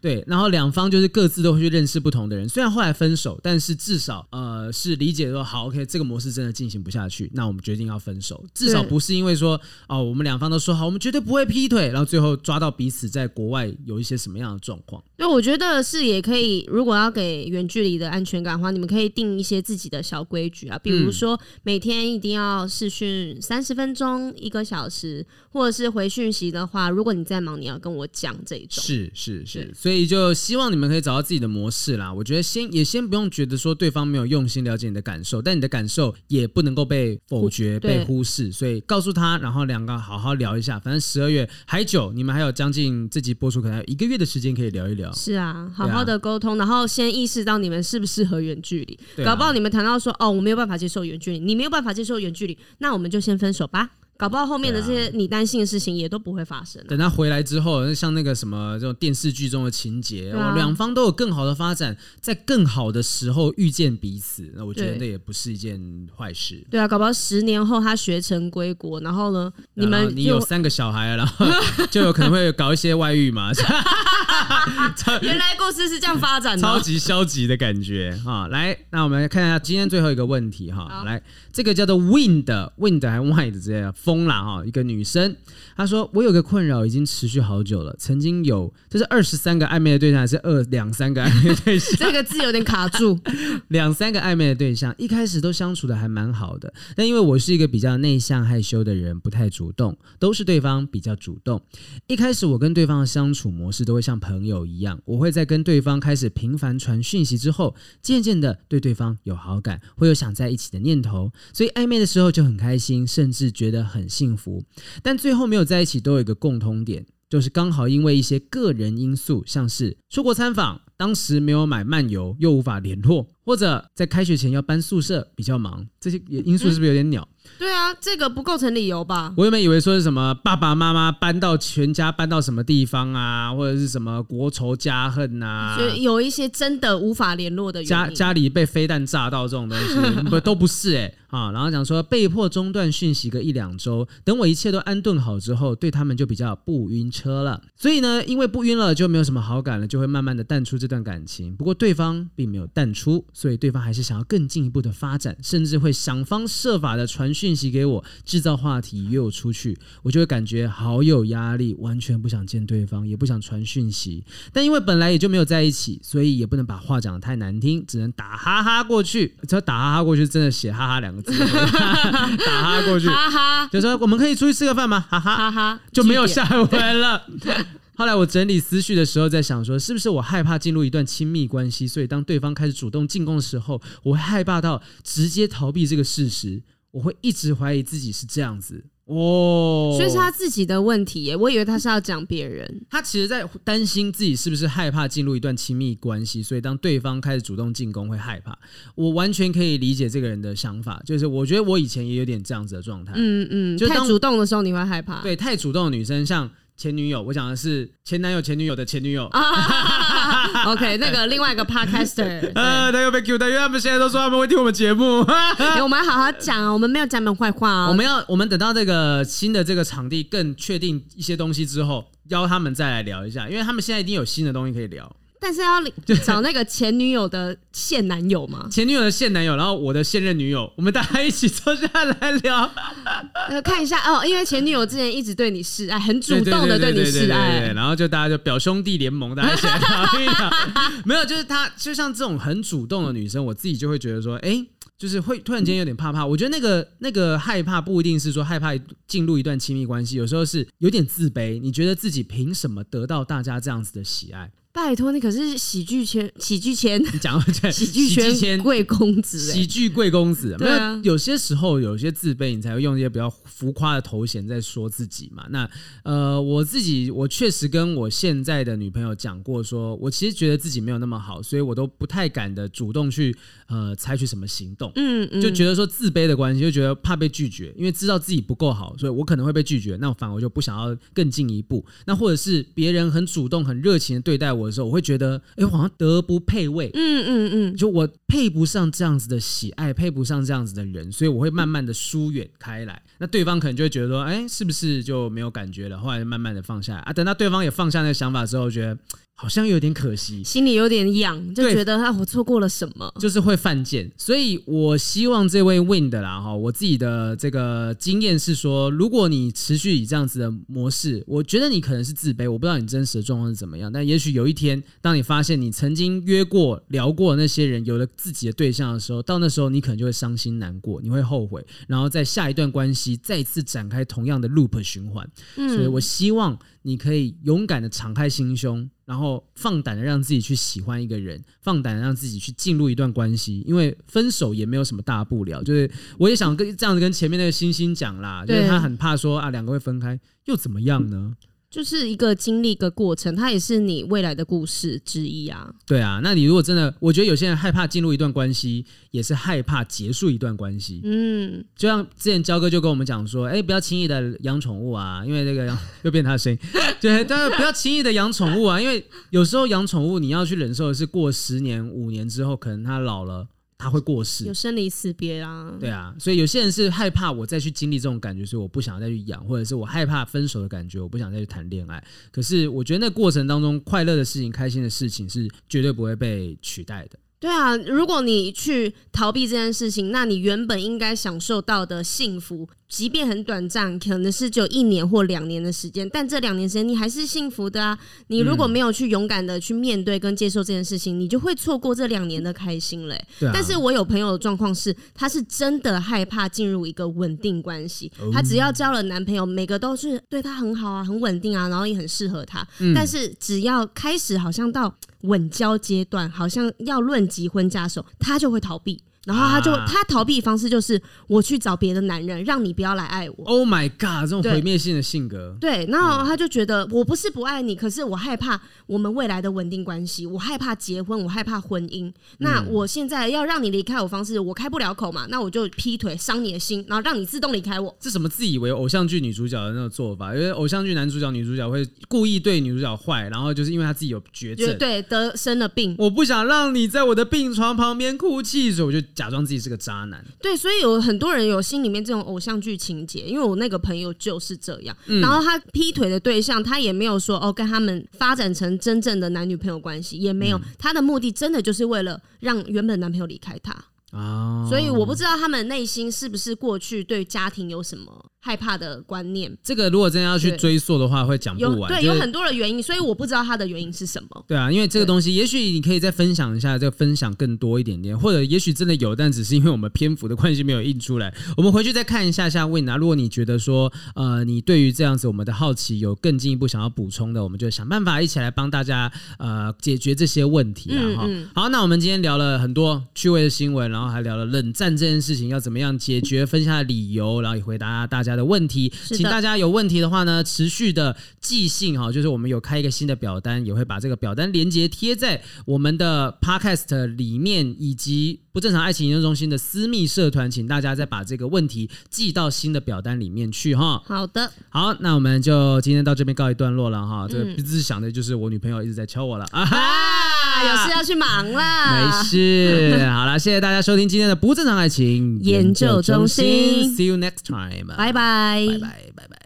S1: 对，然后两方就是各自都会去认识不同的人。虽然后来分手，但是至少呃是理解说好，OK，这个模式真的进行不下去，那我们决定要分手。至少不是因为说哦，我们两方都说好，我们绝对不会劈腿，然后最后抓到彼此在国外有一些什么样的状况。
S2: 对，我觉得是也可以。如果要给远距离的安全感的话，你们可以定一些自己的小规矩啊，比如说每天一定要视讯三十分钟、一个小时，或者是回讯息的话，如果你在忙，你要跟我讲这种。
S1: 是是是，所以就希望你们可以找到自己的模式啦。我觉得先也先不用觉得说对方没有用心了解你的感受，但你的感受也不能够被否决、被忽视。所以告诉他，然后两个好好聊一下。反正十二月还久，你们还有将近这集播出可能还有一个月的时间可以聊一聊。
S2: 是啊，好好的沟通，然后先意识到你们适不适合远距离。
S1: 啊、
S2: 搞不好你们谈到说哦，我没有办法接受远距离，你没有办法接受远距离，那我们就先分手吧。搞不好后面的这些你担心的事情也都不会发生、啊。
S1: 等他回来之后，像那个什么这种电视剧中的情节，两、啊、方都有更好的发展，在更好的时候遇见彼此，那我觉得那也不是一件坏事。
S2: 对啊，搞不好十年后他学成归国，然后呢，你们
S1: 你有三个小孩，然后 就有可能会搞一些外遇嘛。
S2: 原来故事是这样发展的，
S1: 超级消极的感觉哈。来，那我们来看一下今天最后一个问题哈。来，这个叫做 Wind，Wind 还 Wind 这样风啦哈。一个女生她说：“我有个困扰，已经持续好久了。曾经有，这是二十三个暧昧的对象，还是二两三个暧昧的对象？
S2: 这个字有点卡住。
S1: 两三个暧昧的对象，一开始都相处的还蛮好的，但因为我是一个比较内向害羞的人，不太主动，都是对方比较主动。一开始我跟对方的相处模式都会像朋友一样，我会在跟对方开始频繁传讯息之后，渐渐的对对方有好感，会有想在一起的念头，所以暧昧的时候就很开心，甚至觉得很幸福。但最后没有在一起，都有一个共通点，就是刚好因为一些个人因素，像是出国参访，当时没有买漫游，又无法联络，或者在开学前要搬宿舍，比较忙，这些因素是不是有点鸟？嗯
S2: 对啊，这个不构成理由吧？
S1: 我原本以为说是什么爸爸妈妈搬到全家搬到什么地方啊，或者是什么国仇家恨啊，
S2: 就有一些真的无法联络的原因。
S1: 家家里被飞弹炸到这种东西，不都不是哎、欸、啊。然后讲说被迫中断讯息个一两周，等我一切都安顿好之后，对他们就比较不晕车了。所以呢，因为不晕了，就没有什么好感了，就会慢慢的淡出这段感情。不过对方并没有淡出，所以对方还是想要更进一步的发展，甚至会想方设法的传讯息给我。制造话题约我出去，我就会感觉好有压力，完全不想见对方，也不想传讯息。但因为本来也就没有在一起，所以也不能把话讲得太难听，只能打哈哈过去。只要打哈哈过去，真的写哈哈两个字，打哈过去，哈哈，就说我们可以出去吃个饭吗？哈哈哈哈，就没有下文了。后来我整理思绪的时候，在想说，是不是我害怕进入一段亲密关系，所以当对方开始主动进攻的时候，我会害怕到直接逃避这个事实。我会一直怀疑自己是这样子哦，
S2: 所以是他自己的问题耶。我以为他是要讲别人，
S1: 他其实在担心自己是不是害怕进入一段亲密关系，所以当对方开始主动进攻会害怕。我完全可以理解这个人的想法，就是我觉得我以前也有点这样子的状态，
S2: 嗯嗯，就太主动的时候你会害怕，
S1: 对，太主动的女生像。前女友，我讲的是前男友、前女友的前女友。
S2: 啊 OK，那个另外一个 Podcaster，
S1: 呃，他又被 Q 到，因为他们现在都说他们会听我们节目。
S2: 欸、我们要好好讲啊，我们没有讲你们坏话啊。
S1: 我们要，我们等到这个新的这个场地更确定一些东西之后，邀他们再来聊一下，因为他们现在一定有新的东西可以聊。
S2: 但是要 找那个前女友的现男友吗？
S1: 前女友的现男友，然后我的现任女友，我们大家一起坐下来聊，
S2: 看一下哦。因为前女友之前一直对你示爱，很主动的对你示爱，
S1: 然后就大家就表兄弟联盟，大家一起来聊一聊。没有，就是他就像这种很主动的女生，我自己就会觉得说，哎，就是会突然间有点怕怕。我觉得那个 那个害怕不一定是说害怕进入一段亲密关系，有时候是有点自卑。你觉得自己凭什么得到大家这样子的喜爱？
S2: 拜托，你可是 喜剧圈喜剧圈，你
S1: 讲
S2: 喜剧圈贵公子，
S1: 喜剧贵公子。对啊，有些时候有些自卑，你才会用一些比较浮夸的头衔在说自己嘛。那呃，我自己我确实跟我现在的女朋友讲过说，说我其实觉得自己没有那么好，所以我都不太敢的主动去呃采取什么行动。嗯嗯，就觉得说自卑的关系，就觉得怕被拒绝，因为知道自己不够好，所以我可能会被拒绝。那我反而就不想要更进一步。那或者是别人很主动、很热情的对待我。的时候，我会觉得，哎，我好像德不配位，嗯嗯嗯，就我配不上这样子的喜爱，配不上这样子的人，所以我会慢慢的疏远开来。那对方可能就会觉得说，哎，是不是就没有感觉了？后来就慢慢的放下来啊，等到对方也放下那个想法之后，觉得好像有点可惜，
S2: 心里有点痒，就觉得啊，我错过了什么，
S1: 就是会犯贱。所以我希望这位 Wind 啦哈，我自己的这个经验是说，如果你持续以这样子的模式，我觉得你可能是自卑，我不知道你真实的状况是怎么样，但也许有一天，当你发现你曾经约过、聊过的那些人有了自己的对象的时候，到那时候你可能就会伤心难过，你会后悔，然后在下一段关系再次展开同样的 loop 循环。嗯，所以我希望。你可以勇敢的敞开心胸，然后放胆的让自己去喜欢一个人，放胆的让自己去进入一段关系，因为分手也没有什么大不了。就是我也想跟这样子跟前面那个星星讲啦，就是他很怕说啊，两个会分开又怎么样呢？
S2: 就是一个经历一个过程，它也是你未来的故事之一啊。
S1: 对啊，那你如果真的，我觉得有些人害怕进入一段关系，也是害怕结束一段关系。嗯，就像之前焦哥就跟我们讲说，哎，不要轻易的养宠物啊，因为那个 又变他的声音，对，但是不要轻易的养宠物啊，因为有时候养宠物你要去忍受的是过十年、五年之后，可能它老了。他会过世，
S2: 有生离死别啊。
S1: 对啊，所以有些人是害怕我再去经历这种感觉，所以我不想再去养，或者是我害怕分手的感觉，我不想再去谈恋爱。可是我觉得那过程当中快乐的事情、开心的事情是绝对不会被取代的。
S2: 对啊，如果你去逃避这件事情，那你原本应该享受到的幸福。即便很短暂，可能是只有一年或两年的时间，但这两年时间你还是幸福的啊！你如果没有去勇敢的去面对跟接受这件事情，你就会错过这两年的开心嘞。但是我有朋友的状况是，他是真的害怕进入一个稳定关系，他只要交了男朋友，每个都是对他很好啊，很稳定啊，然后也很适合他。但是只要开始好像到稳交阶段，好像要论及婚嫁手，他就会逃避。然后他就、啊、他逃避方式就是我去找别的男人，让你不要来爱我。
S1: Oh my god！这种毁灭性的性格。
S2: 对，然后他就觉得我不是不爱你，可是我害怕我们未来的稳定关系，我害怕结婚，我害怕婚姻。那我现在要让你离开我方式，我开不了口嘛，那我就劈腿伤你的心，然后让你自动离开我。
S1: 这什么自以为偶像剧女主角的那种做法？因为偶像剧男主角、女主角会故意对女主角坏，然后就是因为他自己有绝症，
S2: 对，得生了病，
S1: 我不想让你在我的病床旁边哭泣，所以我就。假装自己是个渣男，
S2: 对，所以有很多人有心里面这种偶像剧情节，因为我那个朋友就是这样，嗯、然后他劈腿的对象，他也没有说哦跟他们发展成真正的男女朋友关系，也没有，嗯、他的目的真的就是为了让原本男朋友离开他。啊，哦、所以我不知道他们内心是不是过去对家庭有什么。害怕的观念，
S1: 这个如果真的要去追溯的话，会讲不完。
S2: 对，就是、有很多的原因，所以我不知道它的原因是什么。
S1: 对啊，因为这个东西，也许你可以再分享一下，再分享更多一点点，或者也许真的有，但只是因为我们篇幅的关系没有印出来。我们回去再看一下下 Wind 啊，如果你觉得说，呃，你对于这样子我们的好奇有更进一步想要补充的，我们就想办法一起来帮大家呃解决这些问题啊。哈、嗯，嗯、好，那我们今天聊了很多趣味的新闻，然后还聊了冷战这件事情要怎么样解决，分享理由，然后也回答大家的问题。请大家有问题的话呢，持续的寄信哈，就是我们有开一个新的表单，也会把这个表单连接贴在我们的 Podcast 里面，以及不正常爱情研究中心的私密社团，请大家再把这个问题寄到新的表单里面去哈。
S2: 好的，
S1: 好，那我们就今天到这边告一段落了哈。这个只是想的就是我女朋友一直在敲我了啊，
S2: 有事要去忙了，
S1: 没事。好了，谢谢大家收听今天的不正常爱情研究中心，See you next time，
S2: 拜拜，
S1: 拜拜，拜拜。